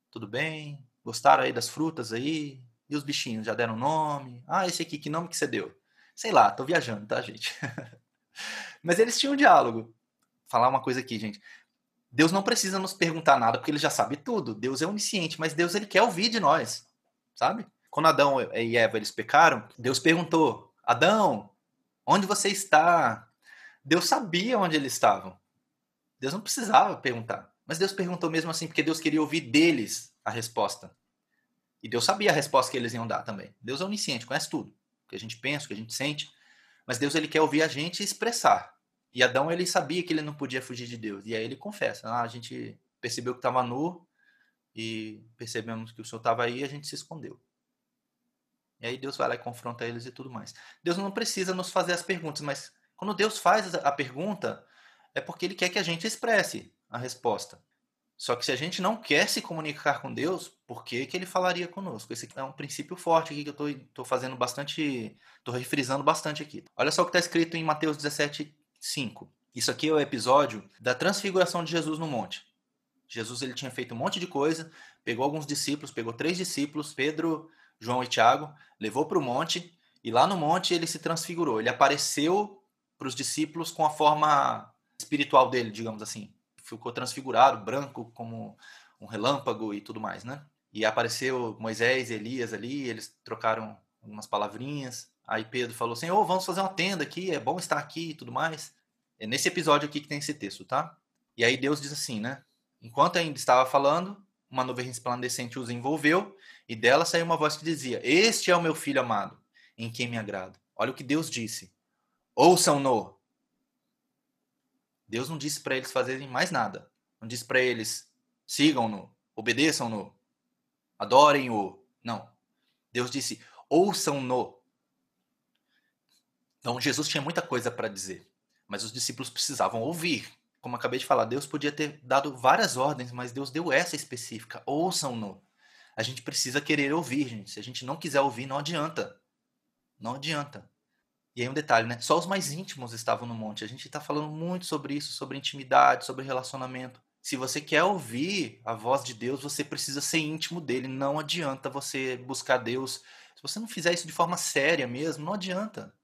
Tudo bem? Gostaram aí das frutas aí? E os bichinhos já deram nome? Ah, esse aqui, que nome que você deu? Sei lá, tô viajando, tá, gente? Mas eles tinham um diálogo. Falar uma coisa aqui, gente. Deus não precisa nos perguntar nada, porque ele já sabe tudo. Deus é onisciente, mas Deus ele quer ouvir de nós, sabe? Quando Adão e Eva eles pecaram, Deus perguntou: Adão, onde você está? Deus sabia onde eles estavam. Deus não precisava perguntar. Mas Deus perguntou mesmo assim, porque Deus queria ouvir deles a resposta. E Deus sabia a resposta que eles iam dar também. Deus é onisciente, conhece tudo. O que a gente pensa, o que a gente sente. Mas Deus ele quer ouvir a gente expressar. E Adão ele sabia que ele não podia fugir de Deus. E aí ele confessa: ah, a gente percebeu que estava nu e percebemos que o Senhor estava aí e a gente se escondeu. E aí Deus vai lá e confronta eles e tudo mais. Deus não precisa nos fazer as perguntas, mas quando Deus faz a pergunta, é porque ele quer que a gente expresse a resposta. Só que se a gente não quer se comunicar com Deus, por que, que ele falaria conosco? Esse é um princípio forte aqui que eu estou fazendo bastante, estou refrisando bastante aqui. Olha só o que está escrito em Mateus 17, 5. Isso aqui é o episódio da transfiguração de Jesus no monte. Jesus ele tinha feito um monte de coisa, pegou alguns discípulos, pegou três discípulos, Pedro, João e Tiago, levou para o monte e lá no monte ele se transfigurou. Ele apareceu para os discípulos com a forma espiritual dele, digamos assim ficou transfigurado, branco como um relâmpago e tudo mais, né? E apareceu Moisés e Elias ali, eles trocaram algumas palavrinhas. Aí Pedro falou: Senhor, vamos fazer uma tenda aqui, é bom estar aqui e tudo mais. É nesse episódio aqui que tem esse texto, tá? E aí Deus diz assim, né? Enquanto ainda estava falando, uma nuvem resplandecente os envolveu e dela saiu uma voz que dizia: Este é o meu filho amado, em quem me agrado. Olha o que Deus disse. Ouçam-no. Deus não disse para eles fazerem mais nada. Não disse para eles sigam-no, obedeçam-no, adorem-o. Não. Deus disse ouçam-no. Então Jesus tinha muita coisa para dizer, mas os discípulos precisavam ouvir. Como acabei de falar, Deus podia ter dado várias ordens, mas Deus deu essa específica: ouçam-no. A gente precisa querer ouvir, gente. Se a gente não quiser ouvir, não adianta. Não adianta. E aí um detalhe, né? Só os mais íntimos estavam no monte. A gente está falando muito sobre isso, sobre intimidade, sobre relacionamento. Se você quer ouvir a voz de Deus, você precisa ser íntimo dele. Não adianta você buscar Deus. Se você não fizer isso de forma séria mesmo, não adianta.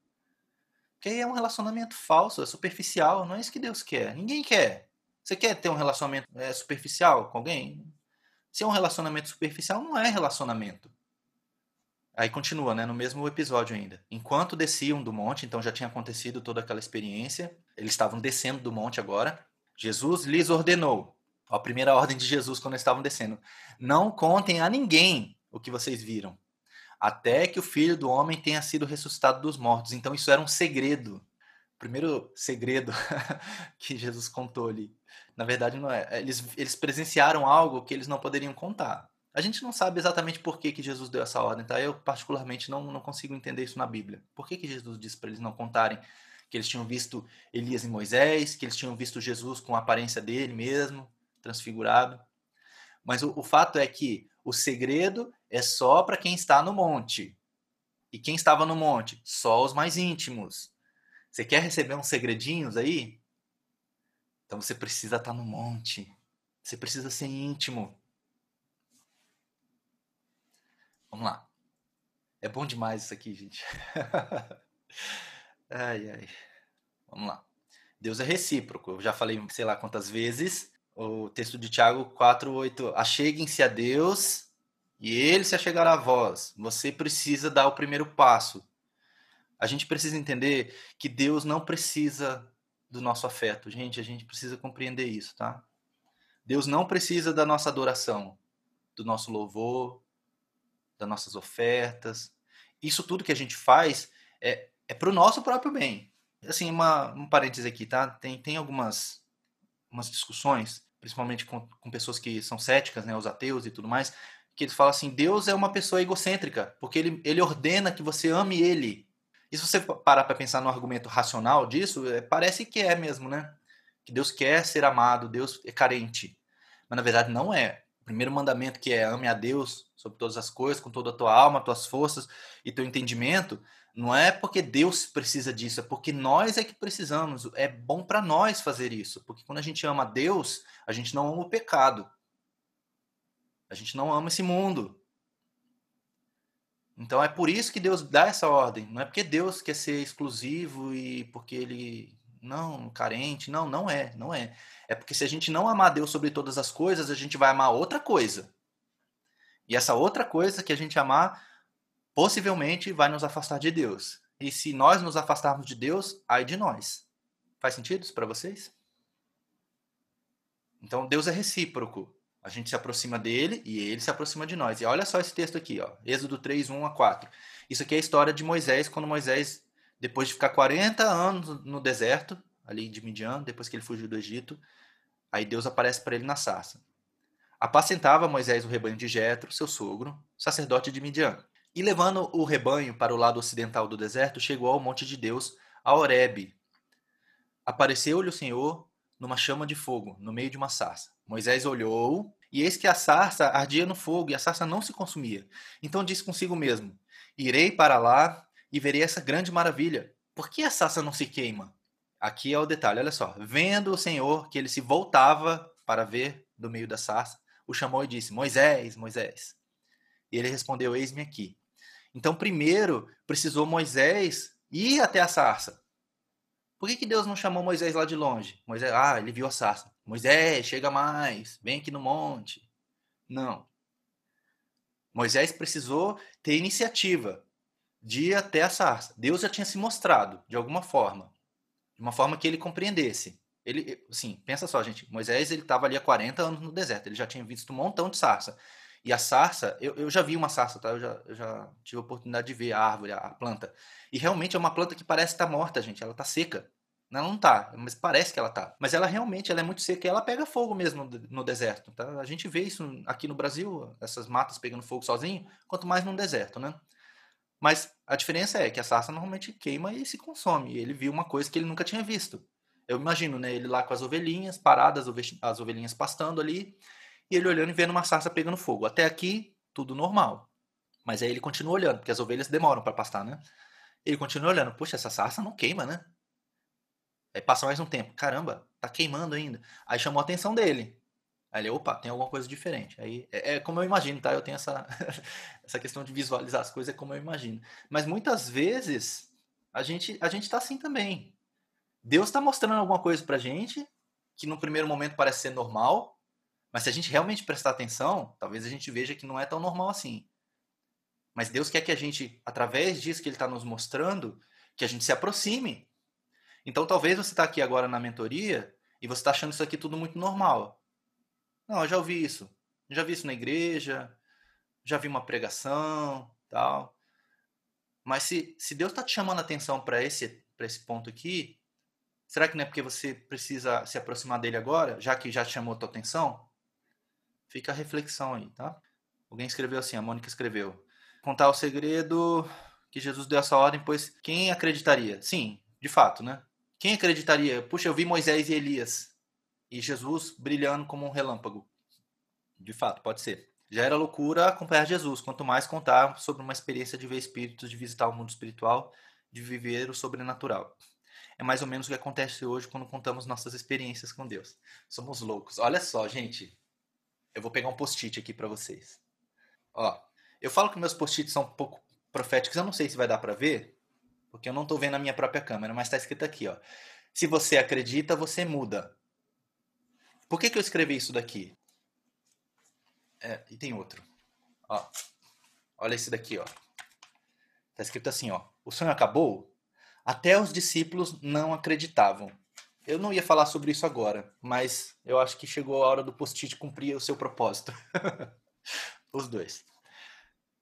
Porque aí é um relacionamento falso, é superficial. Não é isso que Deus quer. Ninguém quer. Você quer ter um relacionamento é, superficial com alguém? Se é um relacionamento superficial, não é relacionamento. Aí continua, né, no mesmo episódio ainda. Enquanto desciam do monte, então já tinha acontecido toda aquela experiência, eles estavam descendo do monte agora. Jesus lhes ordenou, a primeira ordem de Jesus quando eles estavam descendo: Não contem a ninguém o que vocês viram, até que o filho do homem tenha sido ressuscitado dos mortos. Então isso era um segredo. O primeiro segredo que Jesus contou ali. Na verdade, não é. Eles, eles presenciaram algo que eles não poderiam contar. A gente não sabe exatamente por que, que Jesus deu essa ordem, tá? Eu, particularmente, não, não consigo entender isso na Bíblia. Por que, que Jesus disse para eles não contarem que eles tinham visto Elias e Moisés, que eles tinham visto Jesus com a aparência dele mesmo, transfigurado? Mas o, o fato é que o segredo é só para quem está no monte. E quem estava no monte? Só os mais íntimos. Você quer receber uns segredinhos aí? Então você precisa estar no monte. Você precisa ser íntimo. Vamos lá. É bom demais isso aqui, gente. ai, ai. Vamos lá. Deus é recíproco. Eu já falei, sei lá quantas vezes. O texto de Tiago 4:8. Acheguem-se a Deus e ele se achegará a vós. Você precisa dar o primeiro passo. A gente precisa entender que Deus não precisa do nosso afeto. Gente, a gente precisa compreender isso, tá? Deus não precisa da nossa adoração, do nosso louvor, das nossas ofertas. Isso tudo que a gente faz é, é para o nosso próprio bem. Assim, uma, um parênteses aqui, tá? Tem, tem algumas umas discussões, principalmente com, com pessoas que são céticas, né, os ateus e tudo mais, que eles falam assim: Deus é uma pessoa egocêntrica, porque ele, ele ordena que você ame ele. E se você parar para pensar no argumento racional disso, é, parece que é mesmo, né? Que Deus quer ser amado, Deus é carente. Mas na verdade não é. Primeiro mandamento que é ame a Deus sobre todas as coisas, com toda a tua alma, tuas forças e teu entendimento, não é porque Deus precisa disso, é porque nós é que precisamos. É bom para nós fazer isso, porque quando a gente ama Deus, a gente não ama o pecado. A gente não ama esse mundo. Então é por isso que Deus dá essa ordem. Não é porque Deus quer ser exclusivo e porque ele não carente, não, não é, não é. É porque se a gente não amar Deus sobre todas as coisas, a gente vai amar outra coisa. E essa outra coisa que a gente amar, possivelmente vai nos afastar de Deus. E se nós nos afastarmos de Deus, ai de nós. Faz sentido isso para vocês? Então Deus é recíproco. A gente se aproxima dele e ele se aproxima de nós. E olha só esse texto aqui, ó. Êxodo 3, 1 a 4. Isso aqui é a história de Moisés, quando Moisés, depois de ficar 40 anos no deserto, ali de Midian, depois que ele fugiu do Egito, aí Deus aparece para ele na sarça. Apacentava Moisés o rebanho de Jetro, seu sogro, sacerdote de Midian. E levando o rebanho para o lado ocidental do deserto, chegou ao monte de Deus, a Horebe. Apareceu-lhe o Senhor numa chama de fogo, no meio de uma sarça. Moisés olhou, e eis que a sarça ardia no fogo, e a sarça não se consumia. Então disse consigo mesmo: Irei para lá e verei essa grande maravilha. Por que a sarça não se queima? Aqui é o detalhe, olha só. Vendo o Senhor que ele se voltava para ver do meio da sarça, o chamou e disse: Moisés, Moisés. E ele respondeu: Eis-me aqui. Então, primeiro precisou Moisés ir até a sarça. Por que, que Deus não chamou Moisés lá de longe? Moisés, ah, ele viu a sarça. Moisés, chega mais, vem aqui no monte. Não. Moisés precisou ter iniciativa de ir até a sarça. Deus já tinha se mostrado, de alguma forma. De uma forma que ele compreendesse. Ele, assim, pensa só, gente. Moisés ele estava ali há 40 anos no deserto. Ele já tinha visto um montão de sarça. E a sarça, eu, eu já vi uma sarça, tá? Eu já, eu já tive a oportunidade de ver a árvore, a planta. E realmente é uma planta que parece estar tá morta, gente. Ela está seca. Ela não tá, mas parece que ela tá. Mas ela realmente ela é muito seca e ela pega fogo mesmo no deserto. Tá? A gente vê isso aqui no Brasil, essas matas pegando fogo sozinho, quanto mais num deserto, né? Mas a diferença é que a sarça normalmente queima e se consome. Ele viu uma coisa que ele nunca tinha visto. Eu imagino, né? Ele lá com as ovelhinhas, paradas, as ovelhinhas pastando ali, e ele olhando e vendo uma sarça pegando fogo. Até aqui, tudo normal. Mas aí ele continua olhando, porque as ovelhas demoram para pastar, né? Ele continua olhando, poxa, essa sarça não queima, né? Aí passa mais um tempo, caramba, tá queimando ainda. Aí chamou a atenção dele. Aí ele, opa, tem alguma coisa diferente. Aí é, é como eu imagino, tá? Eu tenho essa, essa questão de visualizar as coisas é como eu imagino. Mas muitas vezes a gente a gente tá assim também. Deus está mostrando alguma coisa pra gente que no primeiro momento parece ser normal, mas se a gente realmente prestar atenção, talvez a gente veja que não é tão normal assim. Mas Deus quer que a gente, através disso que Ele está nos mostrando, que a gente se aproxime. Então talvez você está aqui agora na mentoria e você está achando isso aqui tudo muito normal. Não, eu já ouvi isso. Já vi isso na igreja, já vi uma pregação, tal. Mas se, se Deus está te chamando a atenção para esse, esse ponto aqui, será que não é porque você precisa se aproximar dele agora, já que já chamou a tua atenção? Fica a reflexão aí, tá? Alguém escreveu assim, a Mônica escreveu contar o segredo que Jesus deu essa ordem, pois quem acreditaria? Sim, de fato, né? Quem acreditaria? Puxa, eu vi Moisés e Elias e Jesus brilhando como um relâmpago. De fato, pode ser. Já era loucura acompanhar Jesus, quanto mais contar sobre uma experiência de ver espíritos, de visitar o mundo espiritual, de viver o sobrenatural. É mais ou menos o que acontece hoje quando contamos nossas experiências com Deus. Somos loucos. Olha só, gente. Eu vou pegar um post-it aqui para vocês. Ó, eu falo que meus post-its são um pouco proféticos, eu não sei se vai dar para ver, porque eu não estou vendo a minha própria câmera, mas está escrito aqui, ó. Se você acredita, você muda. Por que, que eu escrevi isso daqui? É, e tem outro. Ó, olha esse daqui, ó. Tá escrito assim, ó. O sonho acabou? Até os discípulos não acreditavam. Eu não ia falar sobre isso agora, mas eu acho que chegou a hora do post-it cumprir o seu propósito. os dois.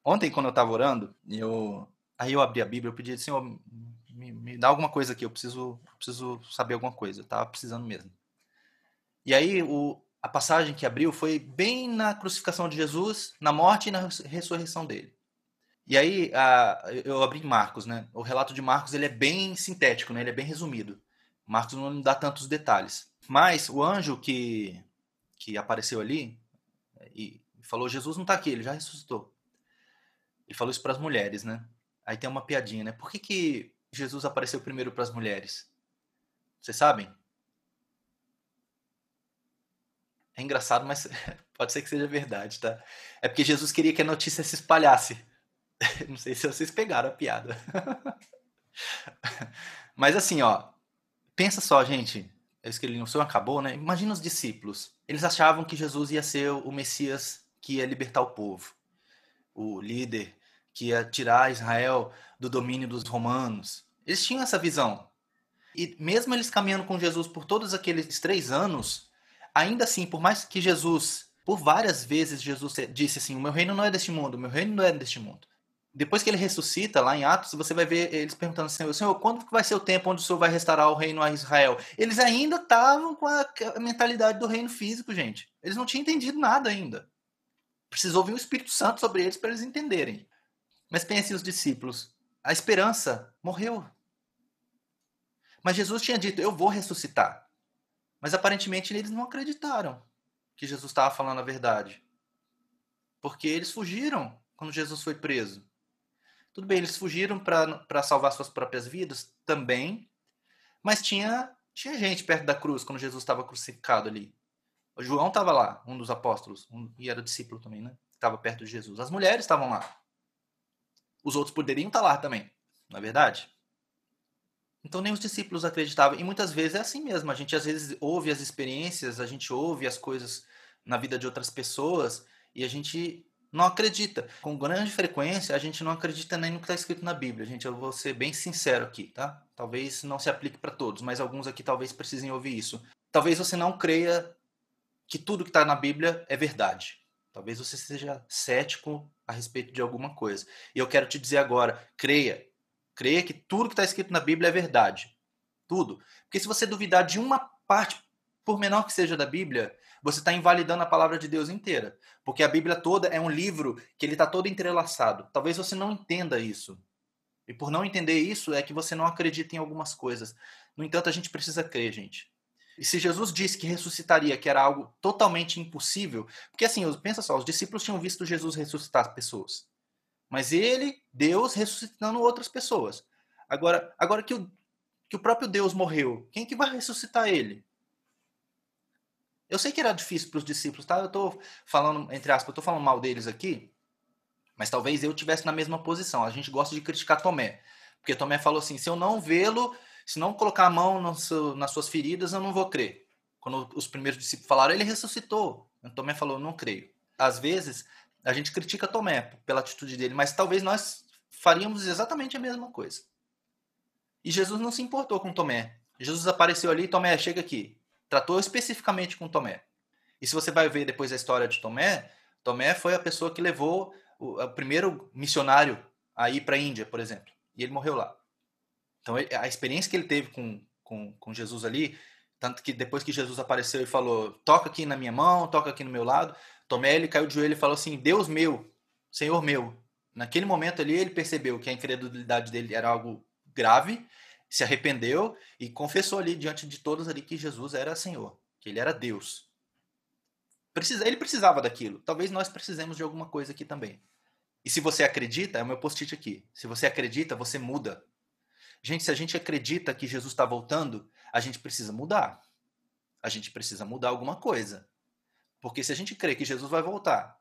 Ontem, quando eu estava orando, eu, aí eu abri a Bíblia, eu pedi, Senhor, me, me dá alguma coisa aqui, eu preciso, preciso saber alguma coisa, eu tava precisando mesmo. E aí o, a passagem que abriu foi bem na crucificação de Jesus, na morte e na ressurreição dele. E aí a, eu abri Marcos, né? O relato de Marcos ele é bem sintético, né? Ele é bem resumido. Marcos não dá tantos detalhes. Mas o anjo que, que apareceu ali e falou: Jesus não está aqui, ele já ressuscitou. Ele falou isso para as mulheres, né? Aí tem uma piadinha, né? Por que, que Jesus apareceu primeiro para as mulheres? Vocês sabem? É engraçado, mas pode ser que seja verdade, tá? É porque Jesus queria que a notícia se espalhasse. Não sei se vocês pegaram a piada. Mas assim, ó, pensa só, gente. Esse que ele não sonho acabou, né? Imagina os discípulos. Eles achavam que Jesus ia ser o Messias que ia libertar o povo, o líder que ia tirar Israel do domínio dos romanos. Eles tinham essa visão. E mesmo eles caminhando com Jesus por todos aqueles três anos, ainda assim, por mais que Jesus, por várias vezes, Jesus disse assim: O meu reino não é deste mundo, o meu reino não é deste mundo. Depois que ele ressuscita, lá em Atos, você vai ver eles perguntando assim: Senhor, quando vai ser o tempo onde o Senhor vai restaurar o reino a Israel? Eles ainda estavam com a mentalidade do reino físico, gente. Eles não tinham entendido nada ainda. Precisou vir o Espírito Santo sobre eles para eles entenderem. Mas pense os discípulos. A esperança morreu. Mas Jesus tinha dito: Eu vou ressuscitar. Mas aparentemente eles não acreditaram que Jesus estava falando a verdade. Porque eles fugiram quando Jesus foi preso. Tudo bem, eles fugiram para salvar suas próprias vidas também. Mas tinha, tinha gente perto da cruz quando Jesus estava crucificado ali. O João estava lá, um dos apóstolos, um, e era discípulo também, né? Estava perto de Jesus. As mulheres estavam lá os outros poderiam estar lá também, não é verdade? Então nem os discípulos acreditavam. E muitas vezes é assim mesmo. A gente às vezes ouve as experiências, a gente ouve as coisas na vida de outras pessoas e a gente não acredita. Com grande frequência, a gente não acredita nem no que está escrito na Bíblia. Gente, eu vou ser bem sincero aqui, tá? Talvez não se aplique para todos, mas alguns aqui talvez precisem ouvir isso. Talvez você não creia que tudo que está na Bíblia é verdade. Talvez você seja cético a respeito de alguma coisa. E eu quero te dizer agora: creia. Creia que tudo que está escrito na Bíblia é verdade. tudo. Porque se você duvidar de uma parte, por menor que seja da Bíblia, você está invalidando a palavra de Deus inteira. Porque a Bíblia toda é um livro que ele está todo entrelaçado. Talvez você não entenda isso. E por não entender isso, é que você não acredita em algumas coisas. No entanto, a gente precisa crer, gente. E se Jesus disse que ressuscitaria, que era algo totalmente impossível, porque assim, pensa só, os discípulos tinham visto Jesus ressuscitar pessoas. Mas ele, Deus, ressuscitando outras pessoas. Agora, agora que, o, que o próprio Deus morreu, quem que vai ressuscitar ele? Eu sei que era difícil para os discípulos, tá? Eu estou falando, entre aspas, eu estou falando mal deles aqui, mas talvez eu tivesse na mesma posição. A gente gosta de criticar Tomé, porque Tomé falou assim: se eu não vê-lo, se não colocar a mão nas suas feridas, eu não vou crer. Quando os primeiros discípulos falaram, ele ressuscitou. Tomé falou: não creio. Às vezes, a gente critica Tomé pela atitude dele, mas talvez nós faríamos exatamente a mesma coisa. E Jesus não se importou com Tomé. Jesus apareceu ali, Tomé, chega aqui tratou especificamente com Tomé. E se você vai ver depois a história de Tomé, Tomé foi a pessoa que levou o, o primeiro missionário a ir para a Índia, por exemplo. E ele morreu lá. Então a experiência que ele teve com, com, com Jesus ali, tanto que depois que Jesus apareceu e falou, toca aqui na minha mão, toca aqui no meu lado, Tomé ele caiu de joelho e falou assim, Deus meu, Senhor meu. Naquele momento ali ele percebeu que a incredulidade dele era algo grave se arrependeu e confessou ali diante de todos ali que Jesus era Senhor, que ele era Deus. Precisa, ele precisava daquilo. Talvez nós precisemos de alguma coisa aqui também. E se você acredita, é o meu post-it aqui. Se você acredita, você muda. Gente, se a gente acredita que Jesus está voltando, a gente precisa mudar. A gente precisa mudar alguma coisa. Porque se a gente crê que Jesus vai voltar,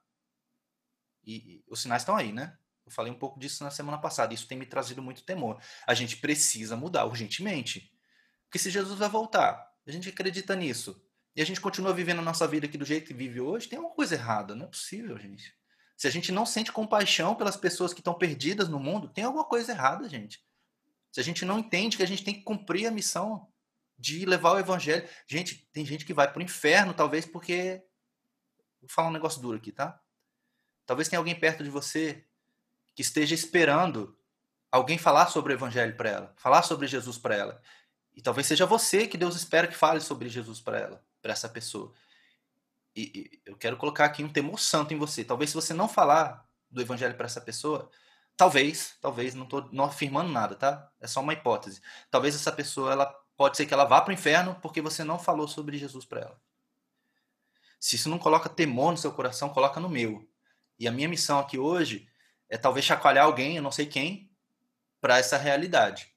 e, e os sinais estão aí, né? Eu falei um pouco disso na semana passada. Isso tem me trazido muito temor. A gente precisa mudar urgentemente. Porque se Jesus vai voltar, a gente acredita nisso, e a gente continua vivendo a nossa vida aqui do jeito que vive hoje, tem alguma coisa errada. Não é possível, gente. Se a gente não sente compaixão pelas pessoas que estão perdidas no mundo, tem alguma coisa errada, gente. Se a gente não entende que a gente tem que cumprir a missão de levar o evangelho. Gente, tem gente que vai para o inferno, talvez porque. Vou falar um negócio duro aqui, tá? Talvez tenha alguém perto de você que esteja esperando alguém falar sobre o evangelho para ela, falar sobre Jesus para ela. E talvez seja você que Deus espera que fale sobre Jesus para ela, para essa pessoa. E, e, eu quero colocar aqui um temor santo em você. Talvez se você não falar do evangelho para essa pessoa, talvez, talvez, não estou não afirmando nada, tá? É só uma hipótese. Talvez essa pessoa, ela pode ser que ela vá para o inferno porque você não falou sobre Jesus para ela. Se isso não coloca temor no seu coração, coloca no meu. E a minha missão aqui hoje é talvez chacoalhar alguém, eu não sei quem, para essa realidade.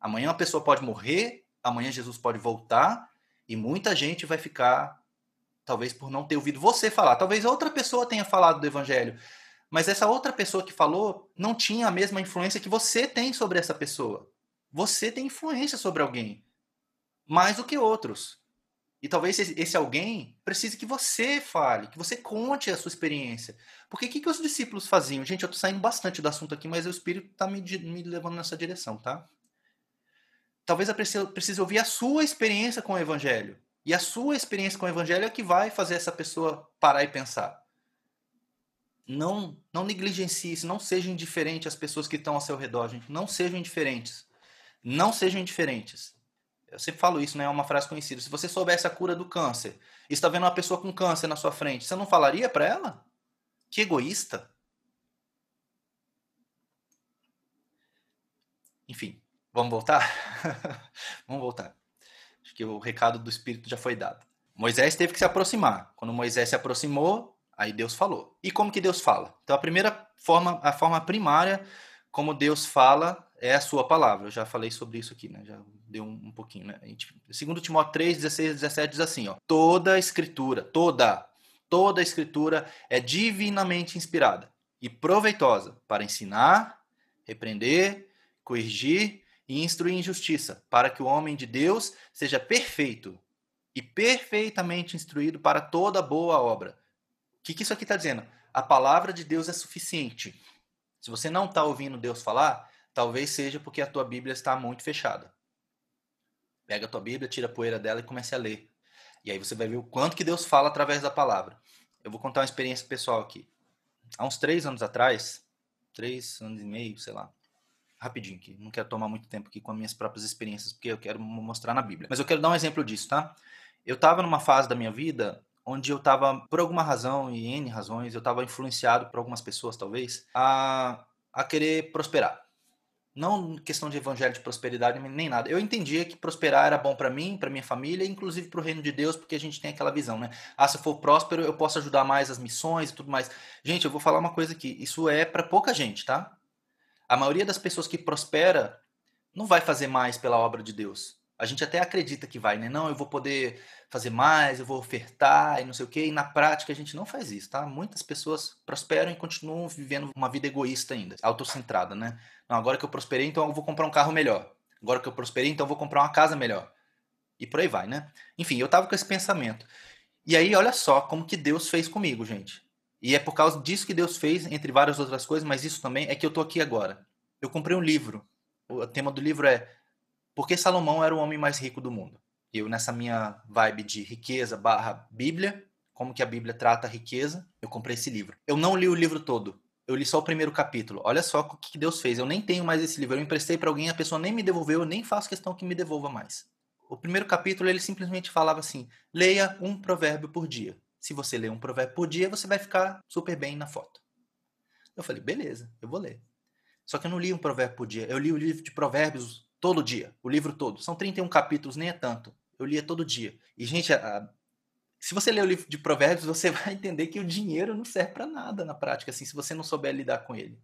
Amanhã uma pessoa pode morrer, amanhã Jesus pode voltar e muita gente vai ficar, talvez por não ter ouvido você falar. Talvez outra pessoa tenha falado do evangelho, mas essa outra pessoa que falou não tinha a mesma influência que você tem sobre essa pessoa. Você tem influência sobre alguém, mais do que outros. E talvez esse alguém precise que você fale, que você conte a sua experiência. Porque o que, que os discípulos faziam? Gente, eu estou saindo bastante do assunto aqui, mas o Espírito está me, me, levando nessa direção, tá? Talvez eu precise, precise ouvir a sua experiência com o Evangelho. E a sua experiência com o Evangelho é que vai fazer essa pessoa parar e pensar. Não, não negligencie isso, não seja indiferente às pessoas que estão ao seu redor, gente. Não sejam indiferentes. Não sejam indiferentes. Eu sempre falo isso, né? É uma frase conhecida. Se você soubesse a cura do câncer e está vendo uma pessoa com câncer na sua frente, você não falaria para ela? Que egoísta. Enfim, vamos voltar? vamos voltar. Acho que o recado do Espírito já foi dado. Moisés teve que se aproximar. Quando Moisés se aproximou, aí Deus falou. E como que Deus fala? Então a primeira forma, a forma primária como Deus fala é a sua palavra. Eu já falei sobre isso aqui, né? Já deu um, um pouquinho, né? Gente, segundo Timóteo 3, 16 17 diz assim, ó. Toda escritura, toda, toda escritura é divinamente inspirada e proveitosa para ensinar, repreender, corrigir e instruir em justiça, para que o homem de Deus seja perfeito e perfeitamente instruído para toda boa obra. O que, que isso aqui está dizendo? A palavra de Deus é suficiente. Se você não está ouvindo Deus falar, Talvez seja porque a tua Bíblia está muito fechada. Pega a tua Bíblia, tira a poeira dela e comece a ler. E aí você vai ver o quanto que Deus fala através da palavra. Eu vou contar uma experiência pessoal aqui. Há uns três anos atrás, três anos e meio, sei lá, rapidinho aqui, não quero tomar muito tempo aqui com as minhas próprias experiências, porque eu quero mostrar na Bíblia. Mas eu quero dar um exemplo disso, tá? Eu estava numa fase da minha vida onde eu estava, por alguma razão e N razões, eu estava influenciado por algumas pessoas, talvez, a, a querer prosperar. Não questão de evangelho de prosperidade nem nada. Eu entendia que prosperar era bom para mim, para minha família, inclusive para o reino de Deus, porque a gente tem aquela visão, né? Ah, se eu for próspero, eu posso ajudar mais as missões e tudo mais. Gente, eu vou falar uma coisa aqui. Isso é para pouca gente, tá? A maioria das pessoas que prospera não vai fazer mais pela obra de Deus. A gente até acredita que vai, né? Não, eu vou poder fazer mais, eu vou ofertar e não sei o quê. E na prática a gente não faz isso, tá? Muitas pessoas prosperam e continuam vivendo uma vida egoísta ainda, autocentrada, né? Não, agora que eu prosperei, então eu vou comprar um carro melhor. Agora que eu prosperei, então eu vou comprar uma casa melhor. E por aí vai, né? Enfim, eu tava com esse pensamento. E aí, olha só como que Deus fez comigo, gente. E é por causa disso que Deus fez, entre várias outras coisas, mas isso também é que eu tô aqui agora. Eu comprei um livro. O tema do livro é porque Salomão era o homem mais rico do mundo. Eu, nessa minha vibe de riqueza barra Bíblia, como que a Bíblia trata a riqueza, eu comprei esse livro. Eu não li o livro todo. Eu li só o primeiro capítulo. Olha só o que Deus fez. Eu nem tenho mais esse livro. Eu emprestei para alguém, a pessoa nem me devolveu, eu nem faço questão que me devolva mais. O primeiro capítulo ele simplesmente falava assim: leia um provérbio por dia. Se você ler um provérbio por dia, você vai ficar super bem na foto. Eu falei, beleza, eu vou ler. Só que eu não li um provérbio por dia. Eu li o livro de provérbios Todo dia, o livro todo. São 31 capítulos, nem é tanto. Eu lia todo dia. E, gente, a, se você ler o livro de Provérbios, você vai entender que o dinheiro não serve para nada na prática, assim, se você não souber lidar com ele.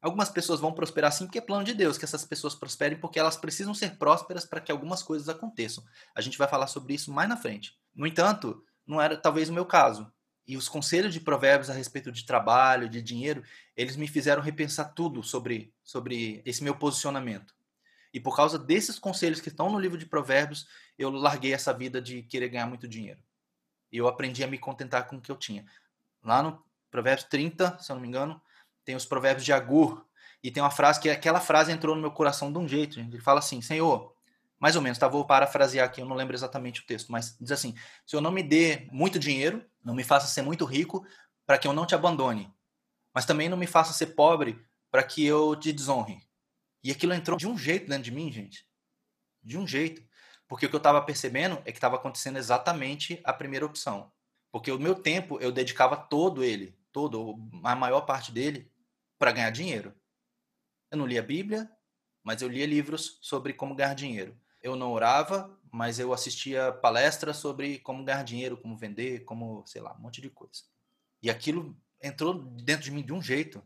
Algumas pessoas vão prosperar sim porque é plano de Deus que essas pessoas prosperem porque elas precisam ser prósperas para que algumas coisas aconteçam. A gente vai falar sobre isso mais na frente. No entanto, não era talvez o meu caso. E os conselhos de provérbios a respeito de trabalho, de dinheiro, eles me fizeram repensar tudo sobre, sobre esse meu posicionamento. E por causa desses conselhos que estão no livro de Provérbios, eu larguei essa vida de querer ganhar muito dinheiro. E eu aprendi a me contentar com o que eu tinha. Lá no Provérbios 30, se eu não me engano, tem os Provérbios de Agur. E tem uma frase que aquela frase entrou no meu coração de um jeito. Ele fala assim: Senhor, mais ou menos, tá? Vou parafrasear aqui, eu não lembro exatamente o texto, mas diz assim: Senhor, não me dê muito dinheiro, não me faça ser muito rico, para que eu não te abandone. Mas também não me faça ser pobre, para que eu te desonre. E aquilo entrou de um jeito dentro de mim, gente. De um jeito. Porque o que eu estava percebendo é que estava acontecendo exatamente a primeira opção. Porque o meu tempo eu dedicava todo ele, todo, a maior parte dele, para ganhar dinheiro. Eu não lia Bíblia, mas eu lia livros sobre como ganhar dinheiro. Eu não orava, mas eu assistia palestras sobre como ganhar dinheiro, como vender, como, sei lá, um monte de coisa. E aquilo entrou dentro de mim de um jeito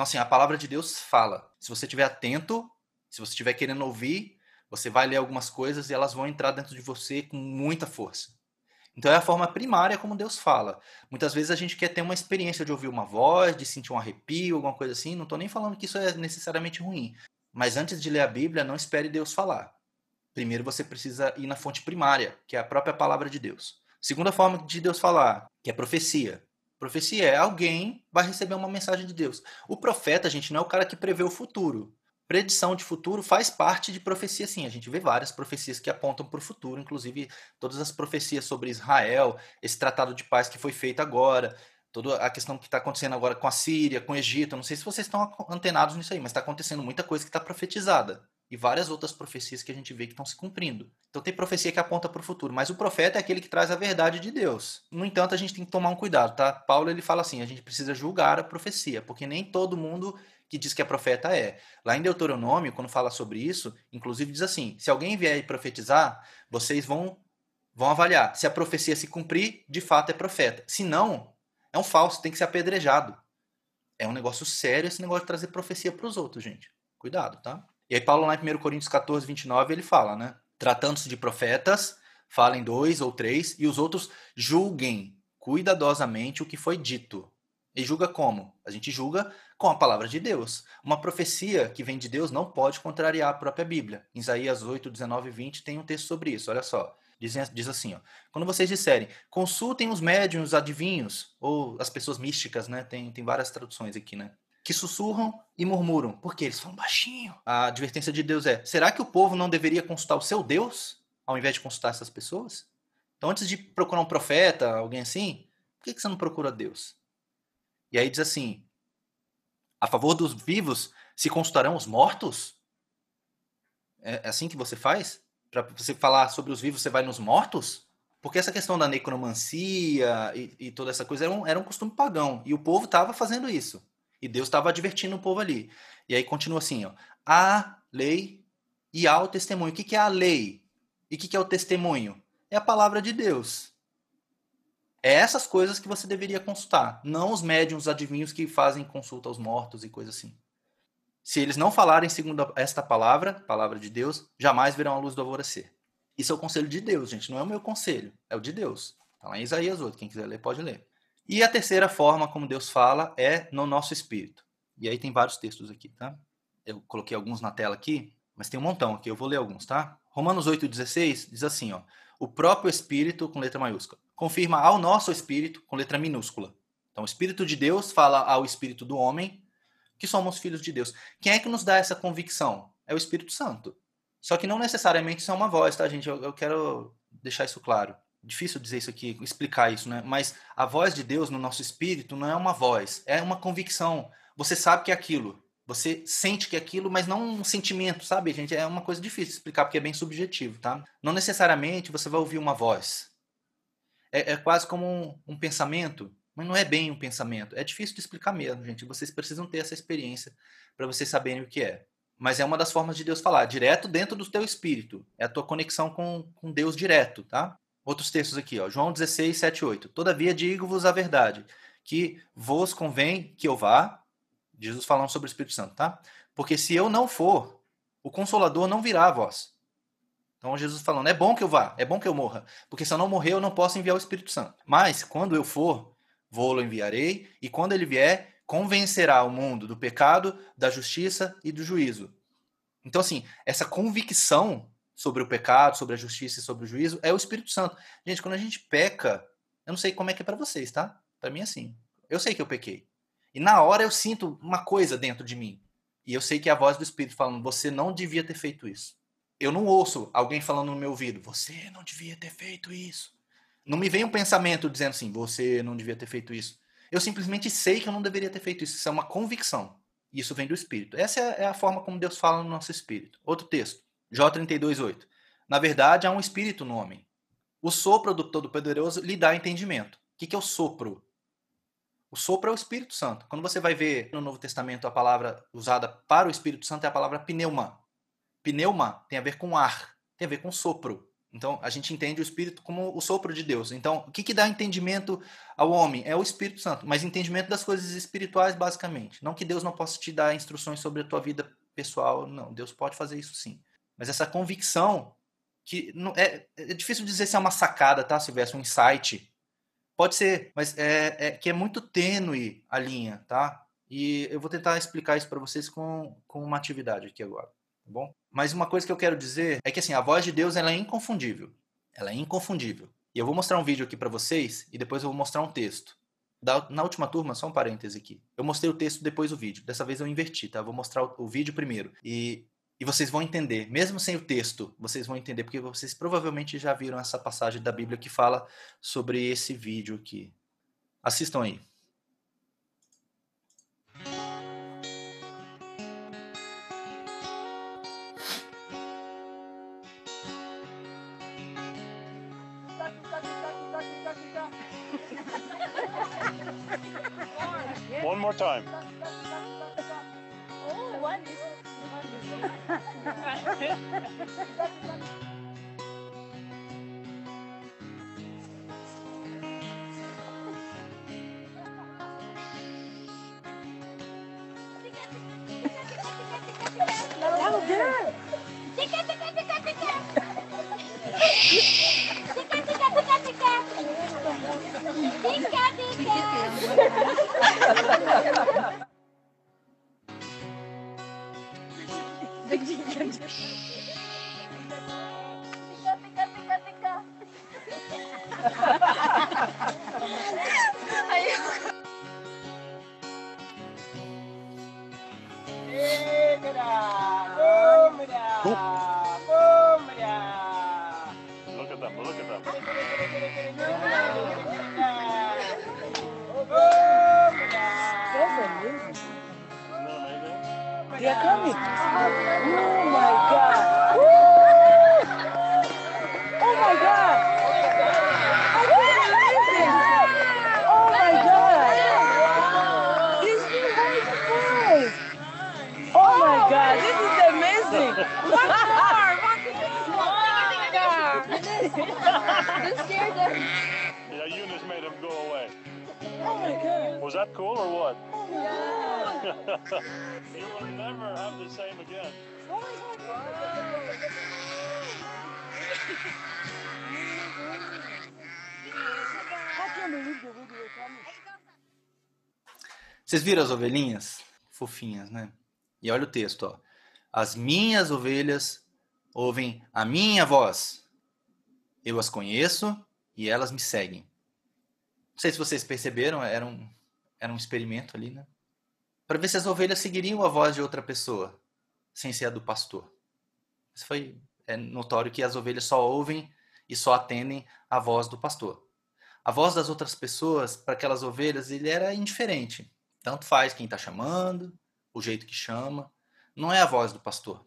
então, assim, a palavra de Deus fala. Se você estiver atento, se você estiver querendo ouvir, você vai ler algumas coisas e elas vão entrar dentro de você com muita força. Então é a forma primária como Deus fala. Muitas vezes a gente quer ter uma experiência de ouvir uma voz, de sentir um arrepio, alguma coisa assim. Não estou nem falando que isso é necessariamente ruim. Mas antes de ler a Bíblia, não espere Deus falar. Primeiro você precisa ir na fonte primária, que é a própria palavra de Deus. Segunda forma de Deus falar, que é profecia. Profecia é alguém vai receber uma mensagem de Deus. O profeta, gente, não é o cara que prevê o futuro. Predição de futuro faz parte de profecia, sim. A gente vê várias profecias que apontam para o futuro, inclusive todas as profecias sobre Israel, esse tratado de paz que foi feito agora, toda a questão que está acontecendo agora com a Síria, com o Egito. Não sei se vocês estão antenados nisso aí, mas está acontecendo muita coisa que está profetizada e várias outras profecias que a gente vê que estão se cumprindo. Então tem profecia que aponta para o futuro, mas o profeta é aquele que traz a verdade de Deus. No entanto, a gente tem que tomar um cuidado, tá? Paulo ele fala assim, a gente precisa julgar a profecia, porque nem todo mundo que diz que é profeta é. Lá em Deuteronômio, quando fala sobre isso, inclusive diz assim: se alguém vier profetizar, vocês vão vão avaliar se a profecia se cumprir, de fato é profeta. Se não, é um falso, tem que ser apedrejado. É um negócio sério esse negócio de trazer profecia para os outros, gente. Cuidado, tá? E aí Paulo lá em 1 Coríntios 14, 29, ele fala, né? Tratando-se de profetas, falem dois ou três, e os outros julguem cuidadosamente o que foi dito. E julga como? A gente julga com a palavra de Deus. Uma profecia que vem de Deus não pode contrariar a própria Bíblia. Em Isaías 8, 19 e 20 tem um texto sobre isso, olha só. Diz, assim, ó, quando vocês disserem, consultem os médiums, os adivinhos, ou as pessoas místicas, né? Tem, tem várias traduções aqui, né? Que sussurram e murmuram. Porque eles falam baixinho. A advertência de Deus é: será que o povo não deveria consultar o seu Deus ao invés de consultar essas pessoas? Então, antes de procurar um profeta, alguém assim, por que você não procura Deus? E aí diz assim: a favor dos vivos, Se consultarão os mortos? É assim que você faz? Para você falar sobre os vivos, você vai nos mortos? Porque essa questão da necromancia e, e toda essa coisa era um, era um costume pagão. E o povo estava fazendo isso. E Deus estava advertindo o povo ali. E aí continua assim, ó. A lei e há o testemunho. O que, é a lei? E o que, que é o testemunho? É a palavra de Deus. É essas coisas que você deveria consultar, não os médiums, os adivinhos que fazem consulta aos mortos e coisa assim. Se eles não falarem segundo esta palavra, palavra de Deus, jamais verão a luz do alvorecer. Isso é o conselho de Deus, gente, não é o meu conselho, é o de Deus. Está lá em Isaías 8, quem quiser ler pode ler. E a terceira forma como Deus fala é no nosso espírito. E aí tem vários textos aqui, tá? Eu coloquei alguns na tela aqui, mas tem um montão aqui, eu vou ler alguns, tá? Romanos 8,16 diz assim, ó. O próprio Espírito, com letra maiúscula, confirma ao nosso Espírito, com letra minúscula. Então, o Espírito de Deus fala ao Espírito do homem que somos filhos de Deus. Quem é que nos dá essa convicção? É o Espírito Santo. Só que não necessariamente isso é uma voz, tá, gente? Eu, eu quero deixar isso claro. Difícil dizer isso aqui, explicar isso, né? Mas a voz de Deus no nosso espírito não é uma voz, é uma convicção. Você sabe que é aquilo. Você sente que é aquilo, mas não um sentimento, sabe, gente? É uma coisa difícil de explicar porque é bem subjetivo, tá? Não necessariamente você vai ouvir uma voz. É, é quase como um, um pensamento, mas não é bem um pensamento. É difícil de explicar mesmo, gente. Vocês precisam ter essa experiência para vocês saberem o que é. Mas é uma das formas de Deus falar, direto dentro do teu espírito. É a tua conexão com, com Deus direto, tá? Outros textos aqui, ó. João 16, 7, 8. Todavia digo-vos a verdade, que vos convém que eu vá. Jesus falando sobre o Espírito Santo, tá? Porque se eu não for, o Consolador não virá a vós. Então Jesus falando, é bom que eu vá, é bom que eu morra, porque se eu não morrer eu não posso enviar o Espírito Santo. Mas quando eu for, vou-lo enviarei, e quando ele vier, convencerá o mundo do pecado, da justiça e do juízo. Então, assim, essa convicção sobre o pecado, sobre a justiça e sobre o juízo é o Espírito Santo. Gente, quando a gente peca, eu não sei como é que é para vocês, tá? Para mim é assim. Eu sei que eu pequei. E na hora eu sinto uma coisa dentro de mim. E eu sei que é a voz do Espírito falando: você não devia ter feito isso. Eu não ouço alguém falando no meu ouvido: você não devia ter feito isso. Não me vem um pensamento dizendo assim: você não devia ter feito isso. Eu simplesmente sei que eu não deveria ter feito isso. Isso é uma convicção. Isso vem do Espírito. Essa é a forma como Deus fala no nosso espírito. Outro texto, Jó 32,8. Na verdade, há um espírito no homem. O sopro do Todo-Poderoso lhe dá entendimento. O que é o sopro? O sopro é o Espírito Santo. Quando você vai ver no Novo Testamento a palavra usada para o Espírito Santo é a palavra pneuma. Pneuma tem a ver com ar, tem a ver com sopro. Então, a gente entende o Espírito como o sopro de Deus. Então, o que, que dá entendimento ao homem? É o Espírito Santo, mas entendimento das coisas espirituais, basicamente. Não que Deus não possa te dar instruções sobre a tua vida pessoal, não. Deus pode fazer isso sim. Mas essa convicção, que não, é, é difícil dizer se é uma sacada, tá? Houvesse um insight. Pode ser, mas é, é que é muito tênue a linha, tá? E eu vou tentar explicar isso para vocês com, com uma atividade aqui agora, tá bom? Mas uma coisa que eu quero dizer é que assim, a voz de Deus ela é inconfundível. Ela é inconfundível. E eu vou mostrar um vídeo aqui para vocês e depois eu vou mostrar um texto. Da, na última turma, só um parêntese aqui. Eu mostrei o texto depois o vídeo. Dessa vez eu inverti, tá? Eu vou mostrar o, o vídeo primeiro. E, e vocês vão entender. Mesmo sem o texto, vocês vão entender. Porque vocês provavelmente já viram essa passagem da Bíblia que fala sobre esse vídeo aqui. Assistam aí. One more time. Tika. Tika, tika. Vocês viram as ovelhinhas? Fofinhas, né? E olha o texto, ó. As minhas ovelhas ouvem a minha voz. Eu as conheço e elas me seguem. Não sei se vocês perceberam, era um, era um experimento ali, né? Para ver se as ovelhas seguiriam a voz de outra pessoa, sem ser a do pastor. Foi é notório que as ovelhas só ouvem e só atendem a voz do pastor. A voz das outras pessoas, para aquelas ovelhas, ele era indiferente. Tanto faz quem está chamando, o jeito que chama, não é a voz do pastor.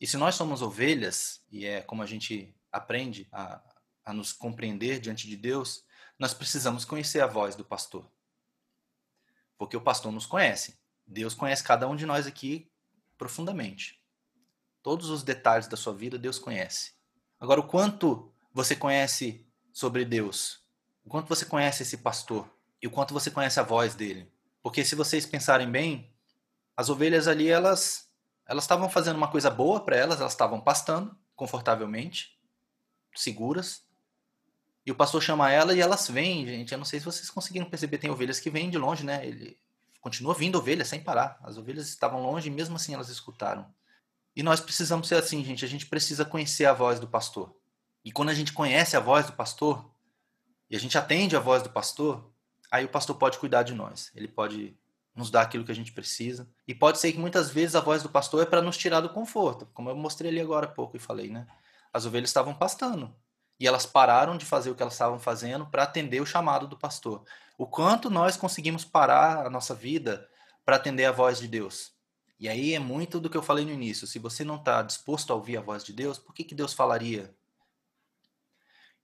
E se nós somos ovelhas, e é como a gente aprende a, a nos compreender diante de Deus, nós precisamos conhecer a voz do pastor. Porque o pastor nos conhece. Deus conhece cada um de nós aqui profundamente. Todos os detalhes da sua vida Deus conhece. Agora, o quanto você conhece sobre Deus? O quanto você conhece esse pastor? E o quanto você conhece a voz dele? Porque se vocês pensarem bem, as ovelhas ali, elas elas estavam fazendo uma coisa boa para elas, elas estavam pastando confortavelmente, seguras. E o pastor chama ela e elas vêm, gente. Eu não sei se vocês conseguiram perceber, tem ovelhas que vêm de longe, né? Ele continua vindo ovelhas sem parar. As ovelhas estavam longe e mesmo assim elas escutaram. E nós precisamos ser assim, gente. A gente precisa conhecer a voz do pastor. E quando a gente conhece a voz do pastor, e a gente atende a voz do pastor, aí o pastor pode cuidar de nós. Ele pode nos dar aquilo que a gente precisa. E pode ser que muitas vezes a voz do pastor é para nos tirar do conforto, como eu mostrei ali agora há pouco e falei, né? As ovelhas estavam pastando. E elas pararam de fazer o que elas estavam fazendo para atender o chamado do pastor. O quanto nós conseguimos parar a nossa vida para atender a voz de Deus? E aí é muito do que eu falei no início. Se você não está disposto a ouvir a voz de Deus, por que, que Deus falaria?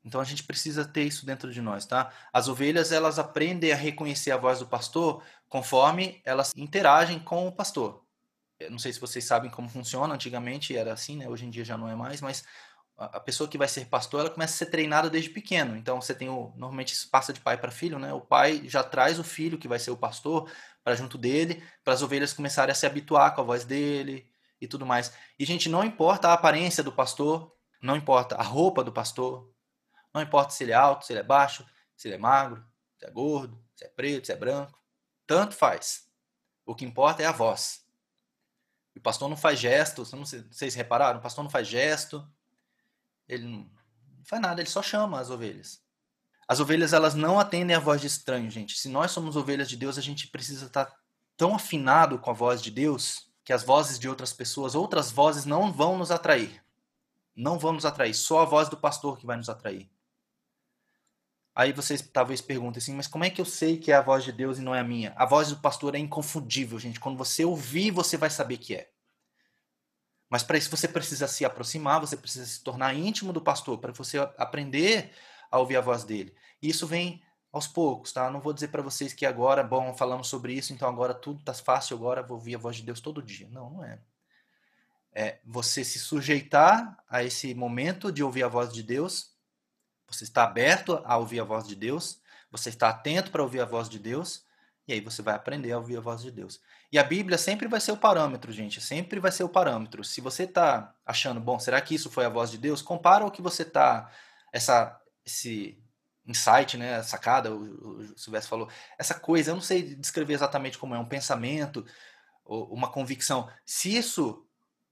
Então a gente precisa ter isso dentro de nós, tá? As ovelhas elas aprendem a reconhecer a voz do pastor conforme elas interagem com o pastor. Eu não sei se vocês sabem como funciona. Antigamente era assim, né? Hoje em dia já não é mais, mas a pessoa que vai ser pastor, ela começa a ser treinada desde pequeno. Então você tem o normalmente isso passa de pai para filho, né? O pai já traz o filho que vai ser o pastor para junto dele, para as ovelhas começarem a se habituar com a voz dele e tudo mais. E gente, não importa a aparência do pastor, não importa a roupa do pastor, não importa se ele é alto, se ele é baixo, se ele é magro, se é gordo, se é preto, se é branco, tanto faz. O que importa é a voz. O pastor não faz gestos, não sei, vocês repararam, o pastor não faz gesto, ele não faz nada, ele só chama as ovelhas. As ovelhas elas não atendem a voz de estranho, gente. Se nós somos ovelhas de Deus, a gente precisa estar tão afinado com a voz de Deus que as vozes de outras pessoas, outras vozes não vão nos atrair. Não vão nos atrair, só a voz do pastor que vai nos atrair. Aí vocês talvez perguntem assim, mas como é que eu sei que é a voz de Deus e não é a minha? A voz do pastor é inconfundível, gente. Quando você ouvir, você vai saber que é. Mas para isso você precisa se aproximar, você precisa se tornar íntimo do pastor, para você aprender a ouvir a voz dele. E isso vem aos poucos, tá? Não vou dizer para vocês que agora, bom, falamos sobre isso, então agora tudo tá fácil, agora vou ouvir a voz de Deus todo dia. Não, não é. É você se sujeitar a esse momento de ouvir a voz de Deus. Você está aberto a ouvir a voz de Deus, você está atento para ouvir a voz de Deus, e aí você vai aprender a ouvir a voz de Deus. E a Bíblia sempre vai ser o parâmetro, gente. Sempre vai ser o parâmetro. Se você está achando, bom, será que isso foi a voz de Deus? Compara o que você está, essa, esse insight, né, sacada, o, o Silvestre falou, essa coisa, eu não sei descrever exatamente como é, um pensamento, uma convicção. Se isso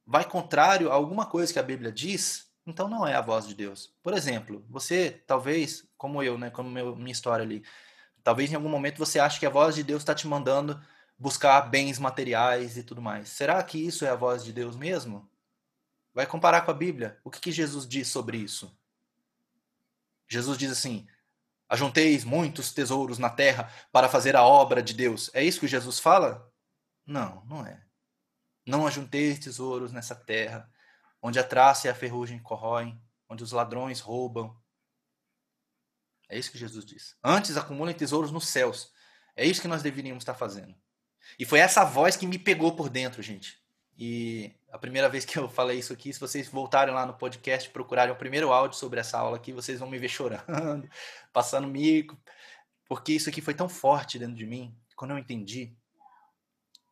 vai contrário a alguma coisa que a Bíblia diz, então não é a voz de Deus. Por exemplo, você, talvez, como eu, né, como meu, minha história ali, talvez em algum momento você ache que a voz de Deus está te mandando buscar bens materiais e tudo mais. Será que isso é a voz de Deus mesmo? Vai comparar com a Bíblia. O que, que Jesus diz sobre isso? Jesus diz assim: Ajunteis muitos tesouros na terra para fazer a obra de Deus. É isso que Jesus fala? Não, não é. Não ajunteis tesouros nessa terra, onde a traça e a ferrugem corroem, onde os ladrões roubam. É isso que Jesus diz. Antes acumulem tesouros nos céus. É isso que nós deveríamos estar fazendo. E foi essa voz que me pegou por dentro, gente. E a primeira vez que eu falei isso aqui, se vocês voltarem lá no podcast, procurarem o primeiro áudio sobre essa aula aqui, vocês vão me ver chorando, passando mico, porque isso aqui foi tão forte dentro de mim, quando eu entendi,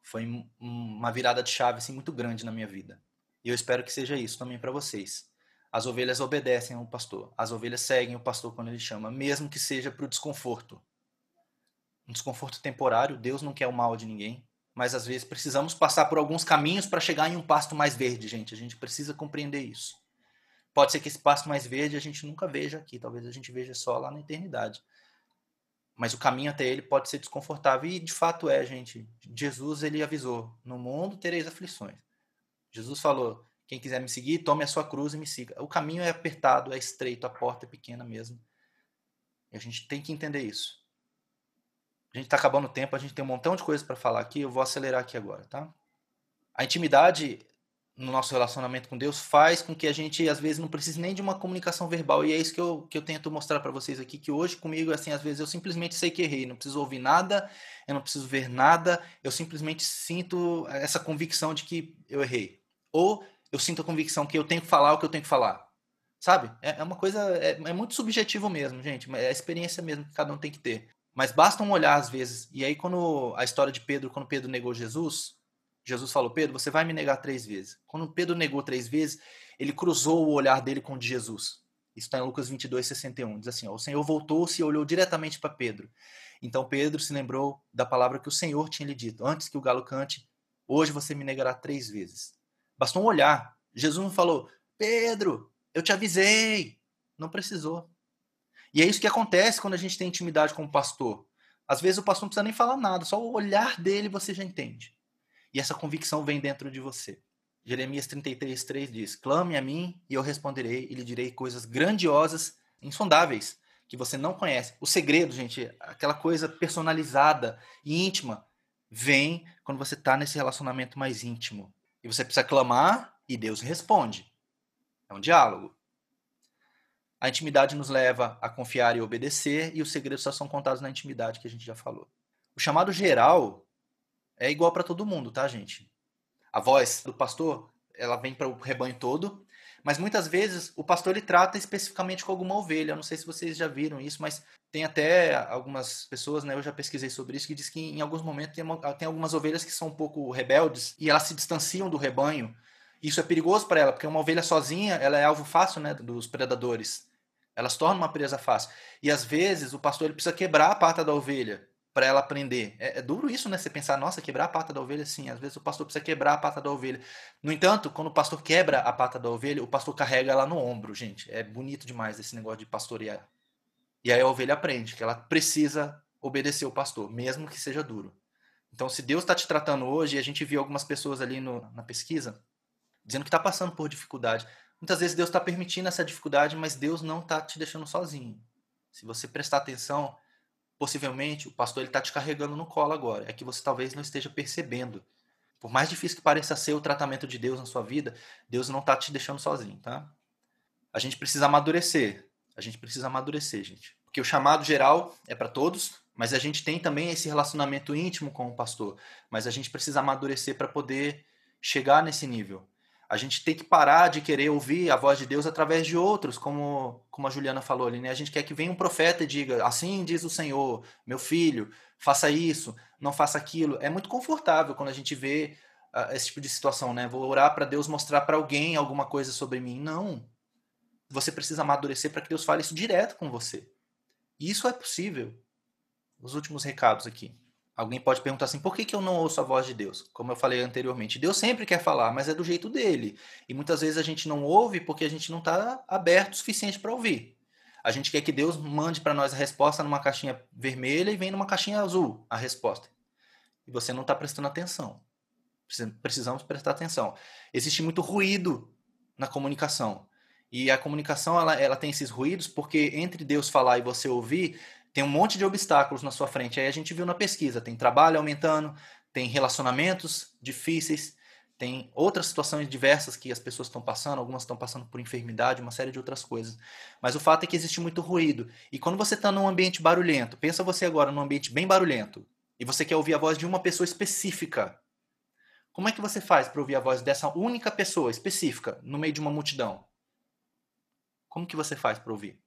foi um- uma virada de chave assim muito grande na minha vida. E eu espero que seja isso também para vocês. As ovelhas obedecem ao pastor, as ovelhas seguem o pastor quando ele chama, mesmo que seja para o desconforto. Um desconforto temporário, Deus não quer o mal de ninguém, mas às vezes precisamos passar por alguns caminhos para chegar em um pasto mais verde, gente. A gente precisa compreender isso. Pode ser que esse pasto mais verde a gente nunca veja aqui, talvez a gente veja só lá na eternidade. Mas o caminho até ele pode ser desconfortável e de fato é, gente. Jesus ele avisou: "No mundo tereis aflições". Jesus falou: "Quem quiser me seguir, tome a sua cruz e me siga". O caminho é apertado, é estreito, a porta é pequena mesmo. E a gente tem que entender isso. A gente está acabando o tempo, a gente tem um montão de coisas para falar aqui, eu vou acelerar aqui agora, tá? A intimidade no nosso relacionamento com Deus faz com que a gente, às vezes, não precise nem de uma comunicação verbal. E é isso que eu, que eu tento mostrar para vocês aqui, que hoje comigo, assim, às vezes eu simplesmente sei que errei, não preciso ouvir nada, eu não preciso ver nada, eu simplesmente sinto essa convicção de que eu errei. Ou eu sinto a convicção que eu tenho que falar o que eu tenho que falar. Sabe? É, é uma coisa, é, é muito subjetivo mesmo, gente, é a experiência mesmo que cada um tem que ter. Mas basta um olhar às vezes. E aí, quando a história de Pedro, quando Pedro negou Jesus, Jesus falou: Pedro, você vai me negar três vezes. Quando Pedro negou três vezes, ele cruzou o olhar dele com o de Jesus. Isso está em Lucas 22, 61. Diz assim: ó, O Senhor voltou-se e olhou diretamente para Pedro. Então Pedro se lembrou da palavra que o Senhor tinha lhe dito: Antes que o galo cante, hoje você me negará três vezes. Bastou um olhar. Jesus não falou: Pedro, eu te avisei. Não precisou. E é isso que acontece quando a gente tem intimidade com o pastor. Às vezes o pastor não precisa nem falar nada, só o olhar dele você já entende. E essa convicção vem dentro de você. Jeremias 33, 3 diz: Clame a mim e eu responderei e lhe direi coisas grandiosas, insondáveis, que você não conhece. O segredo, gente, aquela coisa personalizada e íntima, vem quando você está nesse relacionamento mais íntimo. E você precisa clamar e Deus responde. É um diálogo. A intimidade nos leva a confiar e obedecer, e os segredos só são contados na intimidade que a gente já falou. O chamado geral é igual para todo mundo, tá, gente? A voz do pastor, ela vem para o rebanho todo, mas muitas vezes o pastor ele trata especificamente com alguma ovelha. Eu não sei se vocês já viram isso, mas tem até algumas pessoas, né? Eu já pesquisei sobre isso, que diz que em alguns momentos tem, uma- tem algumas ovelhas que são um pouco rebeldes e elas se distanciam do rebanho. Isso é perigoso para ela, porque uma ovelha sozinha, ela é alvo fácil, né, dos predadores. Ela se torna uma presa fácil. E às vezes o pastor ele precisa quebrar a pata da ovelha para ela aprender. É, é duro isso, né? Você pensar, nossa, quebrar a pata da ovelha, sim. Às vezes o pastor precisa quebrar a pata da ovelha. No entanto, quando o pastor quebra a pata da ovelha, o pastor carrega ela no ombro, gente. É bonito demais esse negócio de pastorear. E aí a ovelha aprende que ela precisa obedecer o pastor, mesmo que seja duro. Então, se Deus está te tratando hoje, e a gente viu algumas pessoas ali no- na pesquisa dizendo que está passando por dificuldade. Muitas vezes Deus está permitindo essa dificuldade, mas Deus não está te deixando sozinho. Se você prestar atenção, possivelmente o pastor está te carregando no colo agora. É que você talvez não esteja percebendo. Por mais difícil que pareça ser o tratamento de Deus na sua vida, Deus não está te deixando sozinho, tá? A gente precisa amadurecer. A gente precisa amadurecer, gente. Porque o chamado geral é para todos, mas a gente tem também esse relacionamento íntimo com o pastor. Mas a gente precisa amadurecer para poder chegar nesse nível. A gente tem que parar de querer ouvir a voz de Deus através de outros, como, como a Juliana falou ali, né? A gente quer que venha um profeta e diga: Assim diz o Senhor, meu filho, faça isso, não faça aquilo. É muito confortável quando a gente vê ah, esse tipo de situação, né? Vou orar para Deus mostrar para alguém alguma coisa sobre mim. Não. Você precisa amadurecer para que Deus fale isso direto com você. E isso é possível. Os últimos recados aqui. Alguém pode perguntar assim: por que, que eu não ouço a voz de Deus? Como eu falei anteriormente, Deus sempre quer falar, mas é do jeito dele. E muitas vezes a gente não ouve porque a gente não está aberto o suficiente para ouvir. A gente quer que Deus mande para nós a resposta numa caixinha vermelha e vem numa caixinha azul a resposta. E você não está prestando atenção. Precis- Precisamos prestar atenção. Existe muito ruído na comunicação. E a comunicação ela, ela tem esses ruídos porque entre Deus falar e você ouvir, tem um monte de obstáculos na sua frente. Aí a gente viu na pesquisa, tem trabalho aumentando, tem relacionamentos difíceis, tem outras situações diversas que as pessoas estão passando, algumas estão passando por enfermidade, uma série de outras coisas. Mas o fato é que existe muito ruído. E quando você está num ambiente barulhento, pensa você agora num ambiente bem barulhento, e você quer ouvir a voz de uma pessoa específica. Como é que você faz para ouvir a voz dessa única pessoa específica no meio de uma multidão? Como que você faz para ouvir?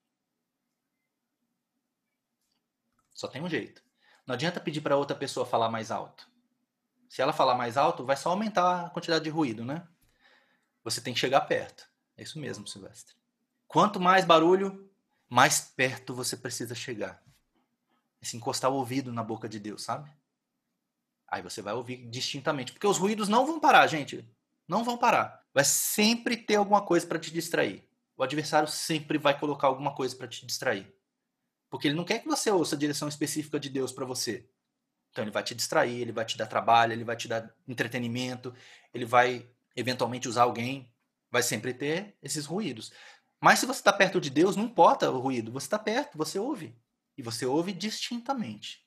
Só tem um jeito. Não adianta pedir para outra pessoa falar mais alto. Se ela falar mais alto, vai só aumentar a quantidade de ruído, né? Você tem que chegar perto. É isso mesmo, Silvestre. Quanto mais barulho, mais perto você precisa chegar. É se encostar o ouvido na boca de Deus, sabe? Aí você vai ouvir distintamente. Porque os ruídos não vão parar, gente. Não vão parar. Vai sempre ter alguma coisa para te distrair. O adversário sempre vai colocar alguma coisa para te distrair. Porque ele não quer que você ouça a direção específica de Deus para você. Então ele vai te distrair, ele vai te dar trabalho, ele vai te dar entretenimento, ele vai eventualmente usar alguém, vai sempre ter esses ruídos. Mas se você está perto de Deus, não importa o ruído, você está perto, você ouve. E você ouve distintamente.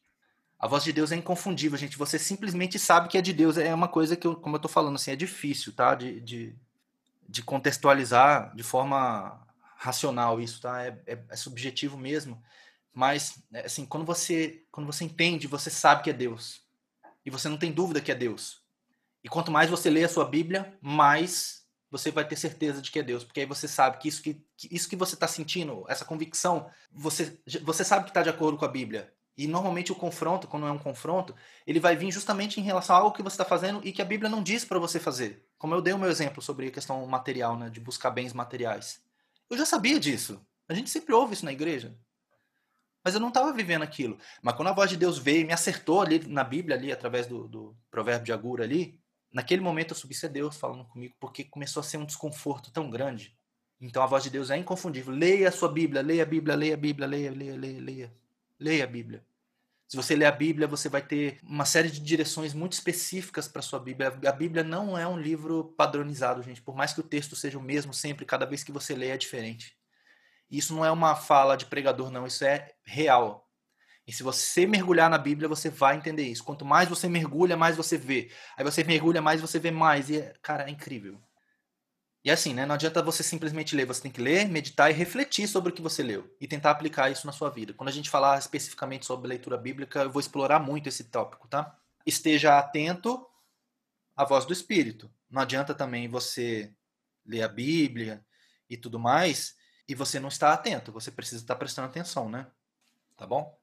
A voz de Deus é inconfundível, gente. Você simplesmente sabe que é de Deus. É uma coisa que, eu, como eu estou falando, assim, é difícil, tá? De, de, de, contextualizar de forma racional isso, tá? É, é, é subjetivo mesmo. Mas, é, assim, quando você, quando você entende, você sabe que é Deus. E você não tem dúvida que é Deus. E quanto mais você lê a sua Bíblia, mais você vai ter certeza de que é Deus. Porque aí você sabe que isso que, que isso que você está sentindo, essa convicção, você, você sabe que está de acordo com a Bíblia. E normalmente o confronto, quando é um confronto, ele vai vir justamente em relação a algo que você está fazendo e que a Bíblia não diz para você fazer. Como eu dei o meu exemplo sobre a questão material, né, de buscar bens materiais. Eu já sabia disso. A gente sempre ouve isso na igreja. Mas eu não estava vivendo aquilo. Mas quando a voz de Deus veio e me acertou ali na Bíblia, ali, através do, do provérbio de Agura ali, naquele momento eu subi ser Deus falando comigo, porque começou a ser um desconforto tão grande. Então a voz de Deus é inconfundível. Leia a sua Bíblia, leia a Bíblia, leia a Bíblia, leia, leia, leia, leia. Leia a Bíblia. Se você ler a Bíblia, você vai ter uma série de direções muito específicas para sua Bíblia. A Bíblia não é um livro padronizado, gente. Por mais que o texto seja o mesmo sempre, cada vez que você lê é diferente. Isso não é uma fala de pregador, não. Isso é real. E se você mergulhar na Bíblia, você vai entender isso. Quanto mais você mergulha, mais você vê. Aí você mergulha mais, você vê mais. E, é, cara, é incrível. E assim, né? Não adianta você simplesmente ler. Você tem que ler, meditar e refletir sobre o que você leu. E tentar aplicar isso na sua vida. Quando a gente falar especificamente sobre leitura bíblica, eu vou explorar muito esse tópico, tá? Esteja atento à voz do Espírito. Não adianta também você ler a Bíblia e tudo mais e você não está atento. Você precisa estar prestando atenção, né? Tá bom?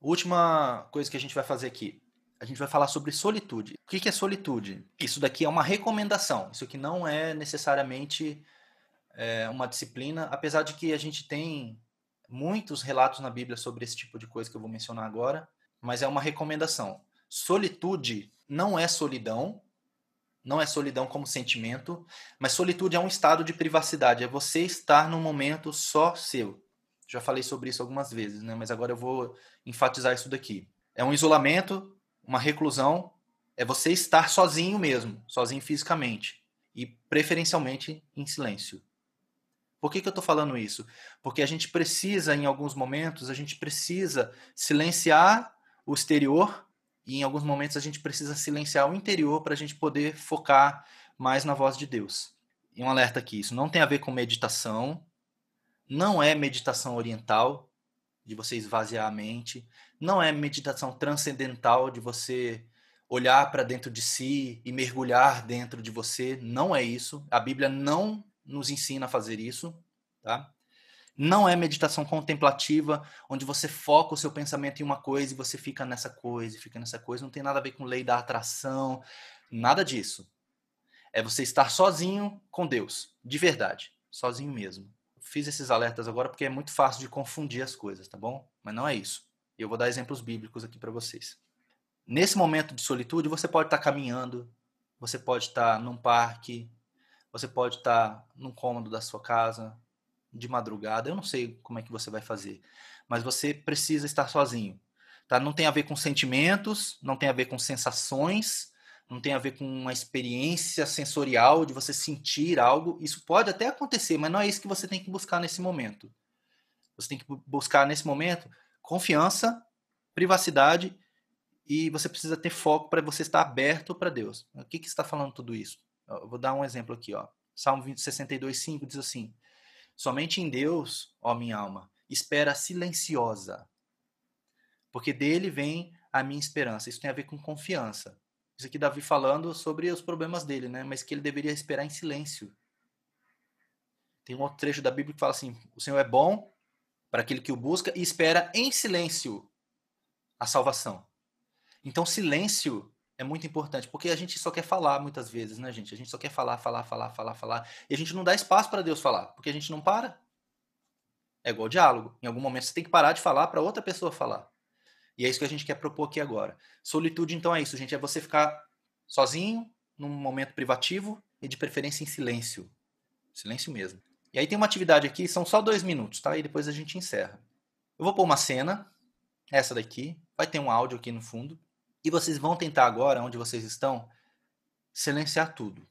Última coisa que a gente vai fazer aqui. A gente vai falar sobre solitude. O que é solitude? Isso daqui é uma recomendação. Isso aqui não é necessariamente é, uma disciplina, apesar de que a gente tem muitos relatos na Bíblia sobre esse tipo de coisa que eu vou mencionar agora, mas é uma recomendação. Solitude não é solidão, não é solidão como sentimento, mas solitude é um estado de privacidade, é você estar num momento só seu. Já falei sobre isso algumas vezes, né? mas agora eu vou enfatizar isso daqui. É um isolamento, uma reclusão, é você estar sozinho mesmo, sozinho fisicamente e preferencialmente em silêncio. Por que, que eu estou falando isso? Porque a gente precisa, em alguns momentos, a gente precisa silenciar o exterior e em alguns momentos a gente precisa silenciar o interior para a gente poder focar mais na voz de Deus. E um alerta aqui: isso não tem a ver com meditação, não é meditação oriental, de você esvaziar a mente, não é meditação transcendental, de você olhar para dentro de si e mergulhar dentro de você, não é isso. A Bíblia não nos ensina a fazer isso, tá? Não é meditação contemplativa, onde você foca o seu pensamento em uma coisa e você fica nessa coisa, fica nessa coisa. Não tem nada a ver com lei da atração, nada disso. É você estar sozinho com Deus, de verdade, sozinho mesmo. Fiz esses alertas agora porque é muito fácil de confundir as coisas, tá bom? Mas não é isso. Eu vou dar exemplos bíblicos aqui para vocês. Nesse momento de solitude, você pode estar caminhando, você pode estar num parque, você pode estar num cômodo da sua casa, de madrugada, eu não sei como é que você vai fazer, mas você precisa estar sozinho. Tá? Não tem a ver com sentimentos, não tem a ver com sensações, não tem a ver com uma experiência sensorial de você sentir algo. Isso pode até acontecer, mas não é isso que você tem que buscar nesse momento. Você tem que buscar nesse momento confiança, privacidade e você precisa ter foco para você estar aberto para Deus. O que, que está falando tudo isso? Eu vou dar um exemplo aqui. Ó. Salmo 62, 5 diz assim: Somente em Deus, ó minha alma, espera silenciosa, porque dele vem a minha esperança. Isso tem a ver com confiança. Isso aqui Davi falando sobre os problemas dele, né? Mas que ele deveria esperar em silêncio. Tem um outro trecho da Bíblia que fala assim: o Senhor é bom para aquele que o busca e espera em silêncio a salvação. Então, silêncio é muito importante, porque a gente só quer falar muitas vezes, né, gente? A gente só quer falar, falar, falar, falar, falar, e a gente não dá espaço para Deus falar, porque a gente não para. É igual diálogo. Em algum momento você tem que parar de falar para outra pessoa falar. E é isso que a gente quer propor aqui agora. Solitude, então, é isso, gente. É você ficar sozinho, num momento privativo e de preferência em silêncio. Silêncio mesmo. E aí tem uma atividade aqui, são só dois minutos, tá? E depois a gente encerra. Eu vou pôr uma cena, essa daqui, vai ter um áudio aqui no fundo. E vocês vão tentar agora, onde vocês estão, silenciar tudo.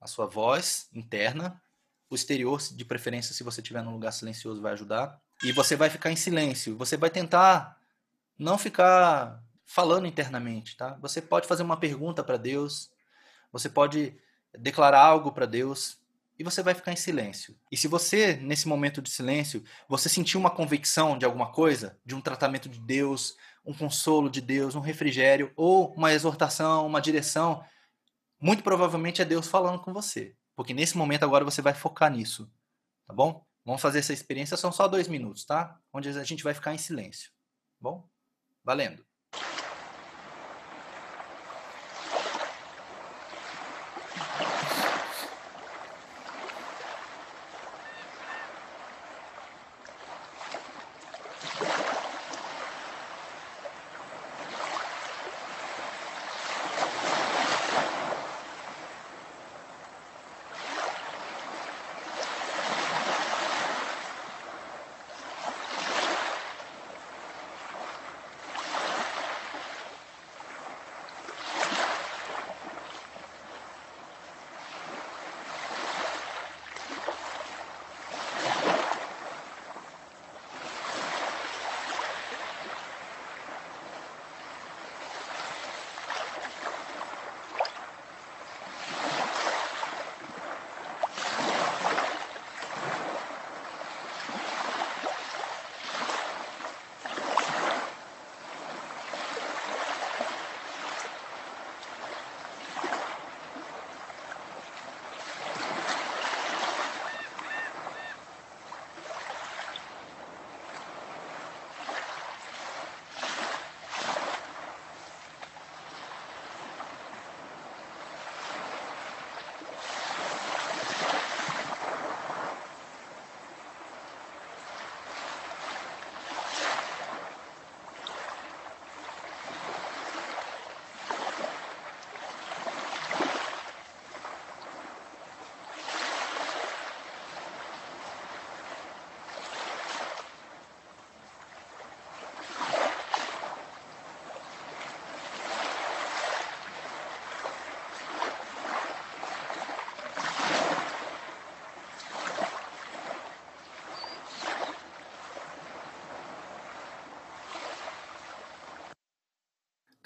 A sua voz interna, o exterior, de preferência, se você estiver num lugar silencioso, vai ajudar. E você vai ficar em silêncio. Você vai tentar não ficar falando internamente, tá? Você pode fazer uma pergunta para Deus, você pode declarar algo para Deus, e você vai ficar em silêncio. E se você, nesse momento de silêncio, você sentir uma convicção de alguma coisa, de um tratamento de Deus, um consolo de Deus, um refrigério, ou uma exortação, uma direção, muito provavelmente é Deus falando com você. Porque nesse momento agora você vai focar nisso. Tá bom? Vamos fazer essa experiência, são só dois minutos, tá? Onde a gente vai ficar em silêncio. Tá bom? Valendo.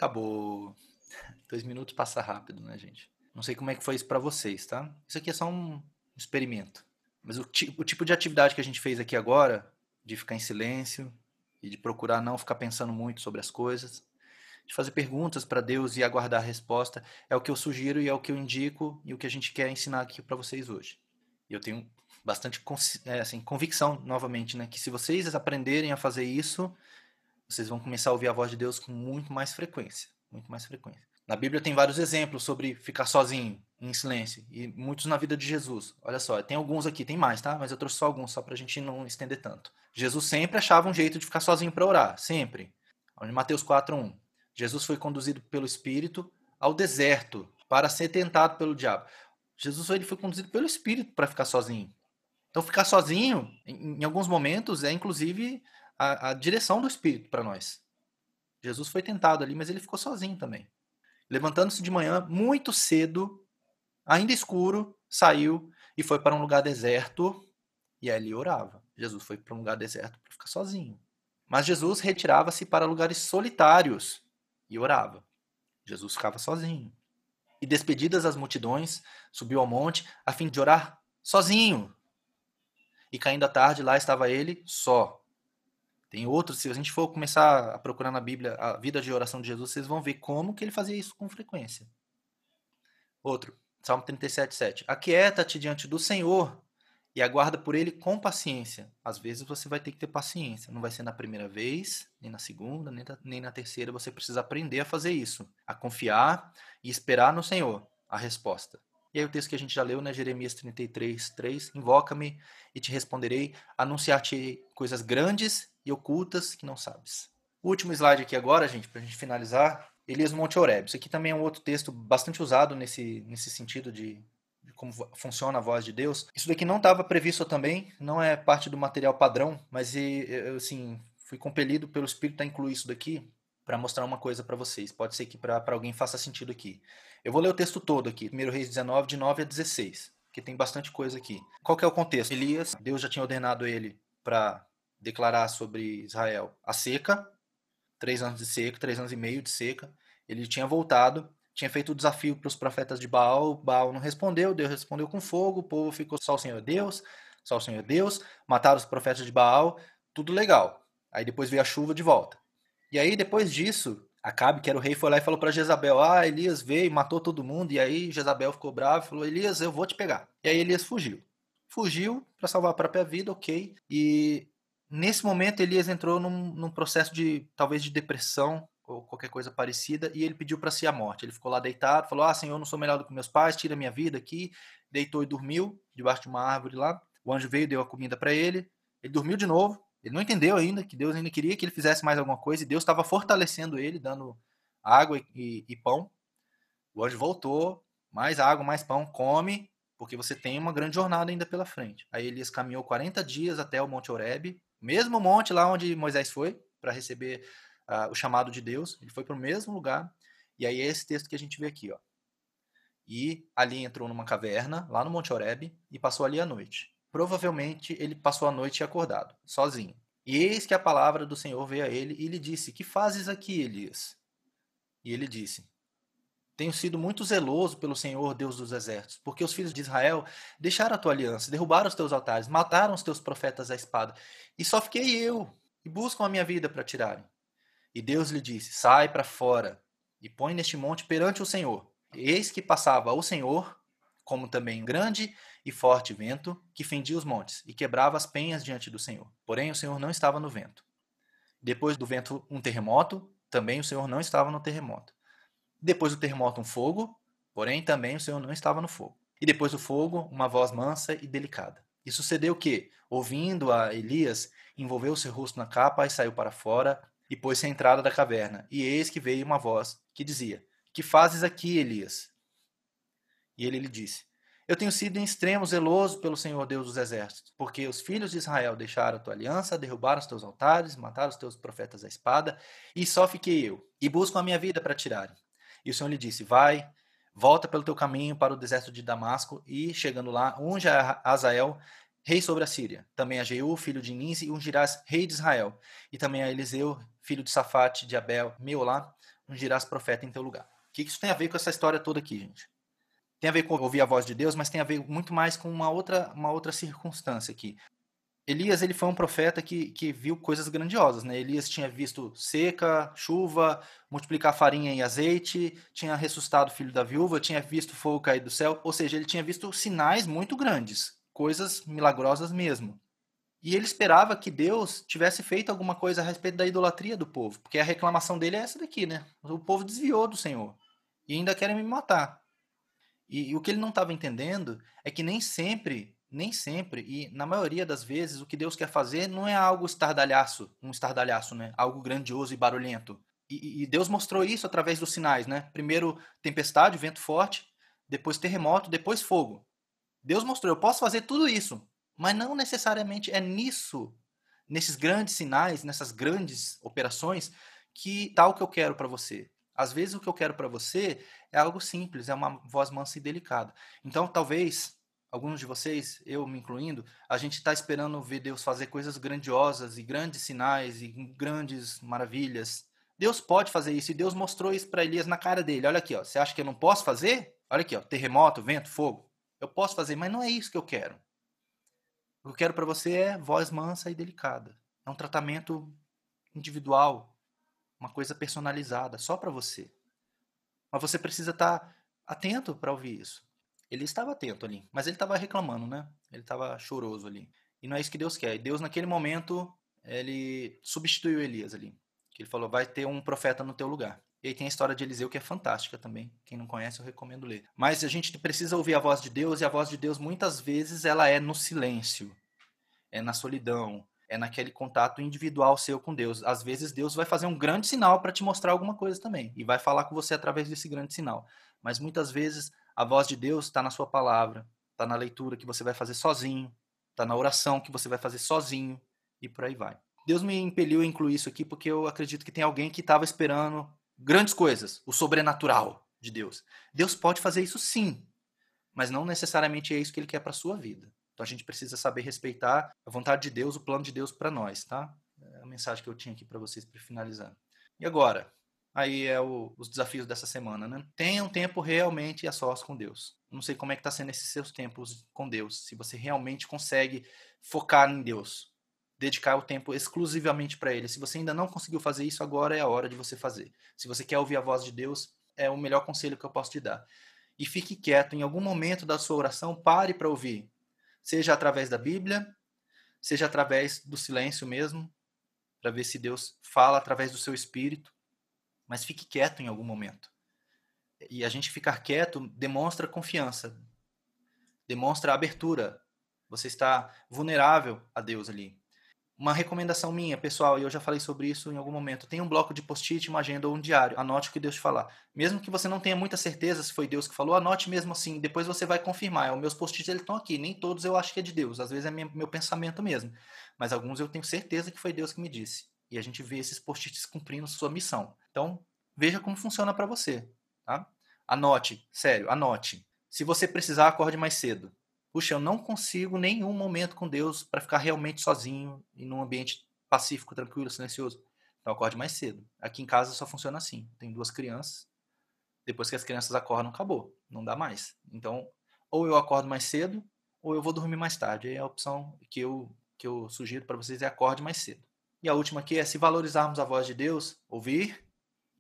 Acabou. Dois minutos passa rápido, né, gente? Não sei como é que foi isso para vocês, tá? Isso aqui é só um experimento. Mas o, o tipo de atividade que a gente fez aqui agora, de ficar em silêncio e de procurar não ficar pensando muito sobre as coisas, de fazer perguntas para Deus e aguardar a resposta, é o que eu sugiro e é o que eu indico e o que a gente quer ensinar aqui para vocês hoje. E eu tenho bastante é, assim, convicção, novamente, né, que se vocês aprenderem a fazer isso, vocês vão começar a ouvir a voz de Deus com muito mais frequência, muito mais frequência. Na Bíblia tem vários exemplos sobre ficar sozinho, em silêncio, e muitos na vida de Jesus. Olha só, tem alguns aqui, tem mais, tá? Mas eu trouxe só alguns, só para a gente não estender tanto. Jesus sempre achava um jeito de ficar sozinho para orar, sempre. Em Mateus 4:1, Jesus foi conduzido pelo Espírito ao deserto para ser tentado pelo diabo. Jesus ele foi conduzido pelo Espírito para ficar sozinho. Então, ficar sozinho, em, em alguns momentos, é inclusive a, a direção do Espírito para nós. Jesus foi tentado ali, mas ele ficou sozinho também. Levantando-se de manhã, muito cedo, ainda escuro, saiu e foi para um lugar deserto e ali orava. Jesus foi para um lugar deserto para ficar sozinho. Mas Jesus retirava-se para lugares solitários e orava. Jesus ficava sozinho. E despedidas as multidões, subiu ao monte a fim de orar sozinho. E caindo a tarde, lá estava ele só. Tem outros, se a gente for começar a procurar na Bíblia a vida de oração de Jesus, vocês vão ver como que ele fazia isso com frequência. Outro, Salmo 37, 7. Aquieta-te diante do Senhor e aguarda por ele com paciência. Às vezes você vai ter que ter paciência. Não vai ser na primeira vez, nem na segunda, nem na, terceira. Você precisa aprender a fazer isso. A confiar e esperar no Senhor a resposta. E aí o texto que a gente já leu, né, Jeremias 33, 3, Invoca-me e te responderei, anunciar-te coisas grandes e ocultas que não sabes. O último slide aqui agora, gente, para a gente finalizar, Elias Monte Oreb. Isso aqui também é um outro texto bastante usado nesse, nesse sentido de, de como funciona a voz de Deus. Isso daqui não estava previsto também, não é parte do material padrão, mas eu, assim, fui compelido pelo Espírito a incluir isso daqui para mostrar uma coisa para vocês. Pode ser que para alguém faça sentido aqui. Eu vou ler o texto todo aqui, 1 Reis 19, de 9 a 16, que tem bastante coisa aqui. Qual que é o contexto? Elias, Deus já tinha ordenado ele para declarar sobre Israel a seca, três anos de seca, três anos e meio de seca. Ele tinha voltado, tinha feito o desafio para os profetas de Baal, Baal não respondeu, Deus respondeu com fogo, o povo ficou só o Senhor Deus, só o Senhor Deus, mataram os profetas de Baal, tudo legal. Aí depois veio a chuva de volta. E aí, depois disso, Acabe, que era o rei, foi lá e falou para Jezabel: Ah, Elias veio matou todo mundo. E aí Jezabel ficou bravo e falou: Elias, eu vou te pegar. E aí Elias fugiu. Fugiu para salvar a própria vida, ok. E nesse momento Elias entrou num, num processo de talvez de depressão ou qualquer coisa parecida e ele pediu para si a morte. Ele ficou lá deitado, falou: Ah, Senhor, não sou melhor do que meus pais, tira minha vida aqui. Deitou e dormiu debaixo de uma árvore lá. O anjo veio, deu a comida para ele. Ele dormiu de novo. Ele não entendeu ainda que Deus ainda queria que ele fizesse mais alguma coisa e Deus estava fortalecendo ele, dando água e, e, e, pão. O anjo voltou, mais água, mais pão, come, porque você tem uma grande jornada ainda pela frente. Aí Elias caminhou 40 dias até o Monte Oreb, mesmo monte lá onde Moisés foi para receber uh, o chamado de Deus. Ele foi para o mesmo lugar. E aí é esse texto que a gente vê aqui, ó. E ali entrou numa caverna, lá no Monte Oreb, e passou ali a noite. Provavelmente ele passou a noite acordado, sozinho. E eis que a palavra do Senhor veio a ele e lhe disse: Que fazes aqui, Elias? E ele disse: Tenho sido muito zeloso pelo Senhor, Deus dos exércitos, porque os filhos de Israel deixaram a tua aliança, derrubaram os teus altares, mataram os teus profetas à espada, e só fiquei eu, e buscam a minha vida para tirarem. E Deus lhe disse: Sai para fora e põe neste monte perante o Senhor. Eis que passava o Senhor, como também grande e forte vento que fendia os montes e quebrava as penhas diante do Senhor. Porém, o Senhor não estava no vento. Depois do vento, um terremoto, também o Senhor não estava no terremoto. Depois do terremoto, um fogo, porém também o Senhor não estava no fogo. E depois do fogo, uma voz mansa e delicada. E sucedeu que, ouvindo a Elias, envolveu seu rosto na capa e saiu para fora e pôs-se à entrada da caverna. E eis que veio uma voz que dizia: Que fazes aqui, Elias? E ele lhe disse: eu tenho sido em extremo zeloso pelo Senhor Deus dos exércitos, porque os filhos de Israel deixaram a tua aliança, derrubaram os teus altares, mataram os teus profetas à espada, e só fiquei eu, e buscam a minha vida para tirarem. E o Senhor lhe disse: Vai, volta pelo teu caminho para o deserto de Damasco, e, chegando lá, unge a Azael, rei sobre a Síria. Também a Jeú, filho de Nise, ungirás rei de Israel. E também a Eliseu, filho de Safate, de Abel, Meolá, ungirás profeta em teu lugar. O que isso tem a ver com essa história toda aqui, gente? tem a ver com ouvir a voz de Deus, mas tem a ver muito mais com uma outra, uma outra circunstância aqui. Elias ele foi um profeta que, que viu coisas grandiosas. Né? Elias tinha visto seca, chuva, multiplicar farinha em azeite, tinha ressuscitado o filho da viúva, tinha visto fogo cair do céu, ou seja, ele tinha visto sinais muito grandes, coisas milagrosas mesmo. E ele esperava que Deus tivesse feito alguma coisa a respeito da idolatria do povo, porque a reclamação dele é essa daqui, né? O povo desviou do Senhor e ainda querem me matar. E, e o que ele não estava entendendo é que nem sempre, nem sempre, e na maioria das vezes, o que Deus quer fazer não é algo estardalhaço, um estardalhaço, né? Algo grandioso e barulhento. E, e Deus mostrou isso através dos sinais, né? Primeiro tempestade, vento forte, depois terremoto, depois fogo. Deus mostrou, eu posso fazer tudo isso, mas não necessariamente é nisso, nesses grandes sinais, nessas grandes operações, que está o que eu quero para você. Às vezes o que eu quero para você é algo simples, é uma voz mansa e delicada. Então, talvez alguns de vocês, eu me incluindo, a gente está esperando ver Deus fazer coisas grandiosas e grandes sinais e grandes maravilhas. Deus pode fazer isso e Deus mostrou isso para Elias na cara dele. Olha aqui, ó, você acha que eu não posso fazer? Olha aqui, ó, terremoto, vento, fogo. Eu posso fazer, mas não é isso que eu quero. O que eu quero para você é voz mansa e delicada. É um tratamento individual, uma coisa personalizada, só para você. Mas você precisa estar atento para ouvir isso. Ele estava atento ali, mas ele estava reclamando, né? Ele estava choroso ali. E não é isso que Deus quer. E Deus, naquele momento, ele substituiu Elias ali. Que ele falou: vai ter um profeta no teu lugar. E aí tem a história de Eliseu que é fantástica também. Quem não conhece, eu recomendo ler. Mas a gente precisa ouvir a voz de Deus, e a voz de Deus, muitas vezes, ela é no silêncio, é na solidão, é naquele contato individual seu com Deus. Às vezes, Deus vai fazer um grande sinal para te mostrar alguma coisa também, e vai falar com você através desse grande sinal. Mas muitas vezes, a voz de Deus está na sua palavra, está na leitura que você vai fazer sozinho, está na oração que você vai fazer sozinho, e por aí vai. Deus me impeliu a incluir isso aqui porque eu acredito que tem alguém que estava esperando grandes coisas, o sobrenatural de Deus. Deus pode fazer isso sim, mas não necessariamente é isso que ele quer para sua vida. Então a gente precisa saber respeitar a vontade de Deus, o plano de Deus para nós, tá? É a mensagem que eu tinha aqui para vocês para finalizar. E agora, aí é o, os desafios dessa semana, né? Tenha um tempo realmente a sós com Deus. Não sei como é que está sendo esses seus tempos com Deus, se você realmente consegue focar em Deus, dedicar o tempo exclusivamente para Ele. Se você ainda não conseguiu fazer isso, agora é a hora de você fazer. Se você quer ouvir a voz de Deus, é o melhor conselho que eu posso te dar. E fique quieto, em algum momento da sua oração, pare para ouvir. Seja através da Bíblia, seja através do silêncio mesmo, para ver se Deus fala através do seu espírito. Mas fique quieto em algum momento. E a gente ficar quieto demonstra confiança, demonstra abertura. Você está vulnerável a Deus ali uma recomendação minha, pessoal, e eu já falei sobre isso em algum momento. Tem um bloco de post-it, uma agenda ou um diário. Anote o que Deus te falar. Mesmo que você não tenha muita certeza se foi Deus que falou, anote mesmo assim. Depois você vai confirmar. Os meus post-its estão aqui. Nem todos eu acho que é de Deus. Às vezes é meu pensamento mesmo. Mas alguns eu tenho certeza que foi Deus que me disse. E a gente vê esses post-its cumprindo sua missão. Então, veja como funciona para você. Tá? Anote, sério, anote. Se você precisar, acorde mais cedo puxa, eu não consigo nenhum momento com Deus para ficar realmente sozinho e num ambiente pacífico, tranquilo, silencioso. Então acorde mais cedo. Aqui em casa só funciona assim. Tem duas crianças. Depois que as crianças acordam, acabou. Não dá mais. Então, ou eu acordo mais cedo, ou eu vou dormir mais tarde. Aí a opção que eu, que eu sugiro para vocês é acorde mais cedo. E a última aqui é se valorizarmos a voz de Deus, ouvir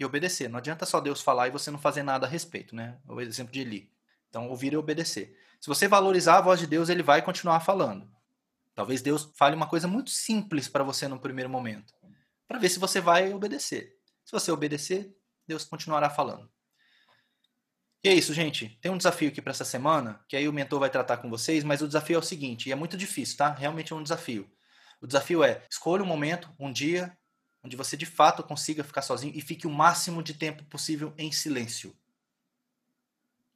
e obedecer. Não adianta só Deus falar e você não fazer nada a respeito, né? O exemplo de Eli. Então, ouvir e obedecer. Se você valorizar a voz de Deus, ele vai continuar falando. Talvez Deus fale uma coisa muito simples para você no primeiro momento, para ver se você vai obedecer. Se você obedecer, Deus continuará falando. E é isso, gente. Tem um desafio aqui para essa semana, que aí o mentor vai tratar com vocês, mas o desafio é o seguinte, e é muito difícil, tá? Realmente é um desafio. O desafio é escolha um momento, um dia, onde você de fato consiga ficar sozinho e fique o máximo de tempo possível em silêncio.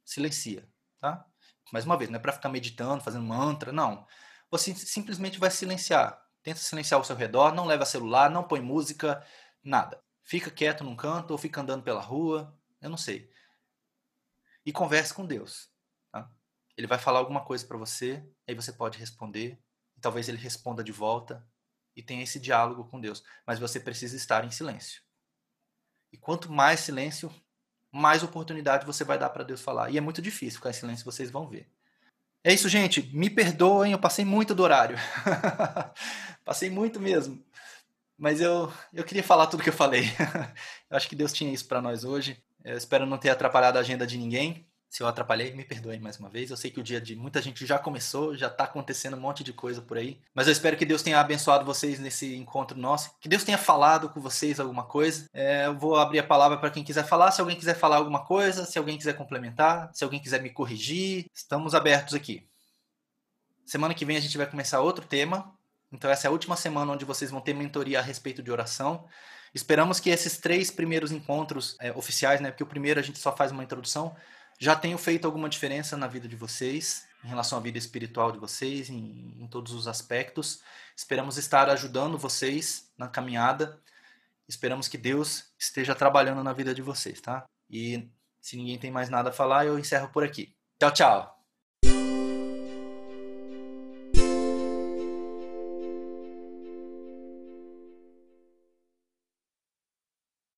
Silencia, tá? Mais uma vez, não é para ficar meditando, fazendo mantra, não. Você simplesmente vai silenciar. Tenta silenciar o seu redor, não leva celular, não põe música, nada. Fica quieto num canto ou fica andando pela rua, eu não sei. E converse com Deus. Tá? Ele vai falar alguma coisa para você, aí você pode responder, talvez ele responda de volta, e tenha esse diálogo com Deus. Mas você precisa estar em silêncio. E quanto mais silêncio, mais oportunidade você vai dar para Deus falar. E é muito difícil ficar em silêncio, vocês vão ver. É isso, gente. Me perdoem, eu passei muito do horário. passei muito mesmo. Mas eu, eu queria falar tudo que eu falei. eu acho que Deus tinha isso para nós hoje. Eu espero não ter atrapalhado a agenda de ninguém. Se eu atrapalhei, me perdoem mais uma vez. Eu sei que o dia de muita gente já começou, já está acontecendo um monte de coisa por aí. Mas eu espero que Deus tenha abençoado vocês nesse encontro nosso. Que Deus tenha falado com vocês alguma coisa. É, eu vou abrir a palavra para quem quiser falar. Se alguém quiser falar alguma coisa, se alguém quiser complementar, se alguém quiser me corrigir, estamos abertos aqui. Semana que vem a gente vai começar outro tema. Então, essa é a última semana onde vocês vão ter mentoria a respeito de oração. Esperamos que esses três primeiros encontros é, oficiais, né? Porque o primeiro a gente só faz uma introdução já tenho feito alguma diferença na vida de vocês, em relação à vida espiritual de vocês, em, em todos os aspectos. Esperamos estar ajudando vocês na caminhada. Esperamos que Deus esteja trabalhando na vida de vocês, tá? E se ninguém tem mais nada a falar, eu encerro por aqui. Tchau, tchau.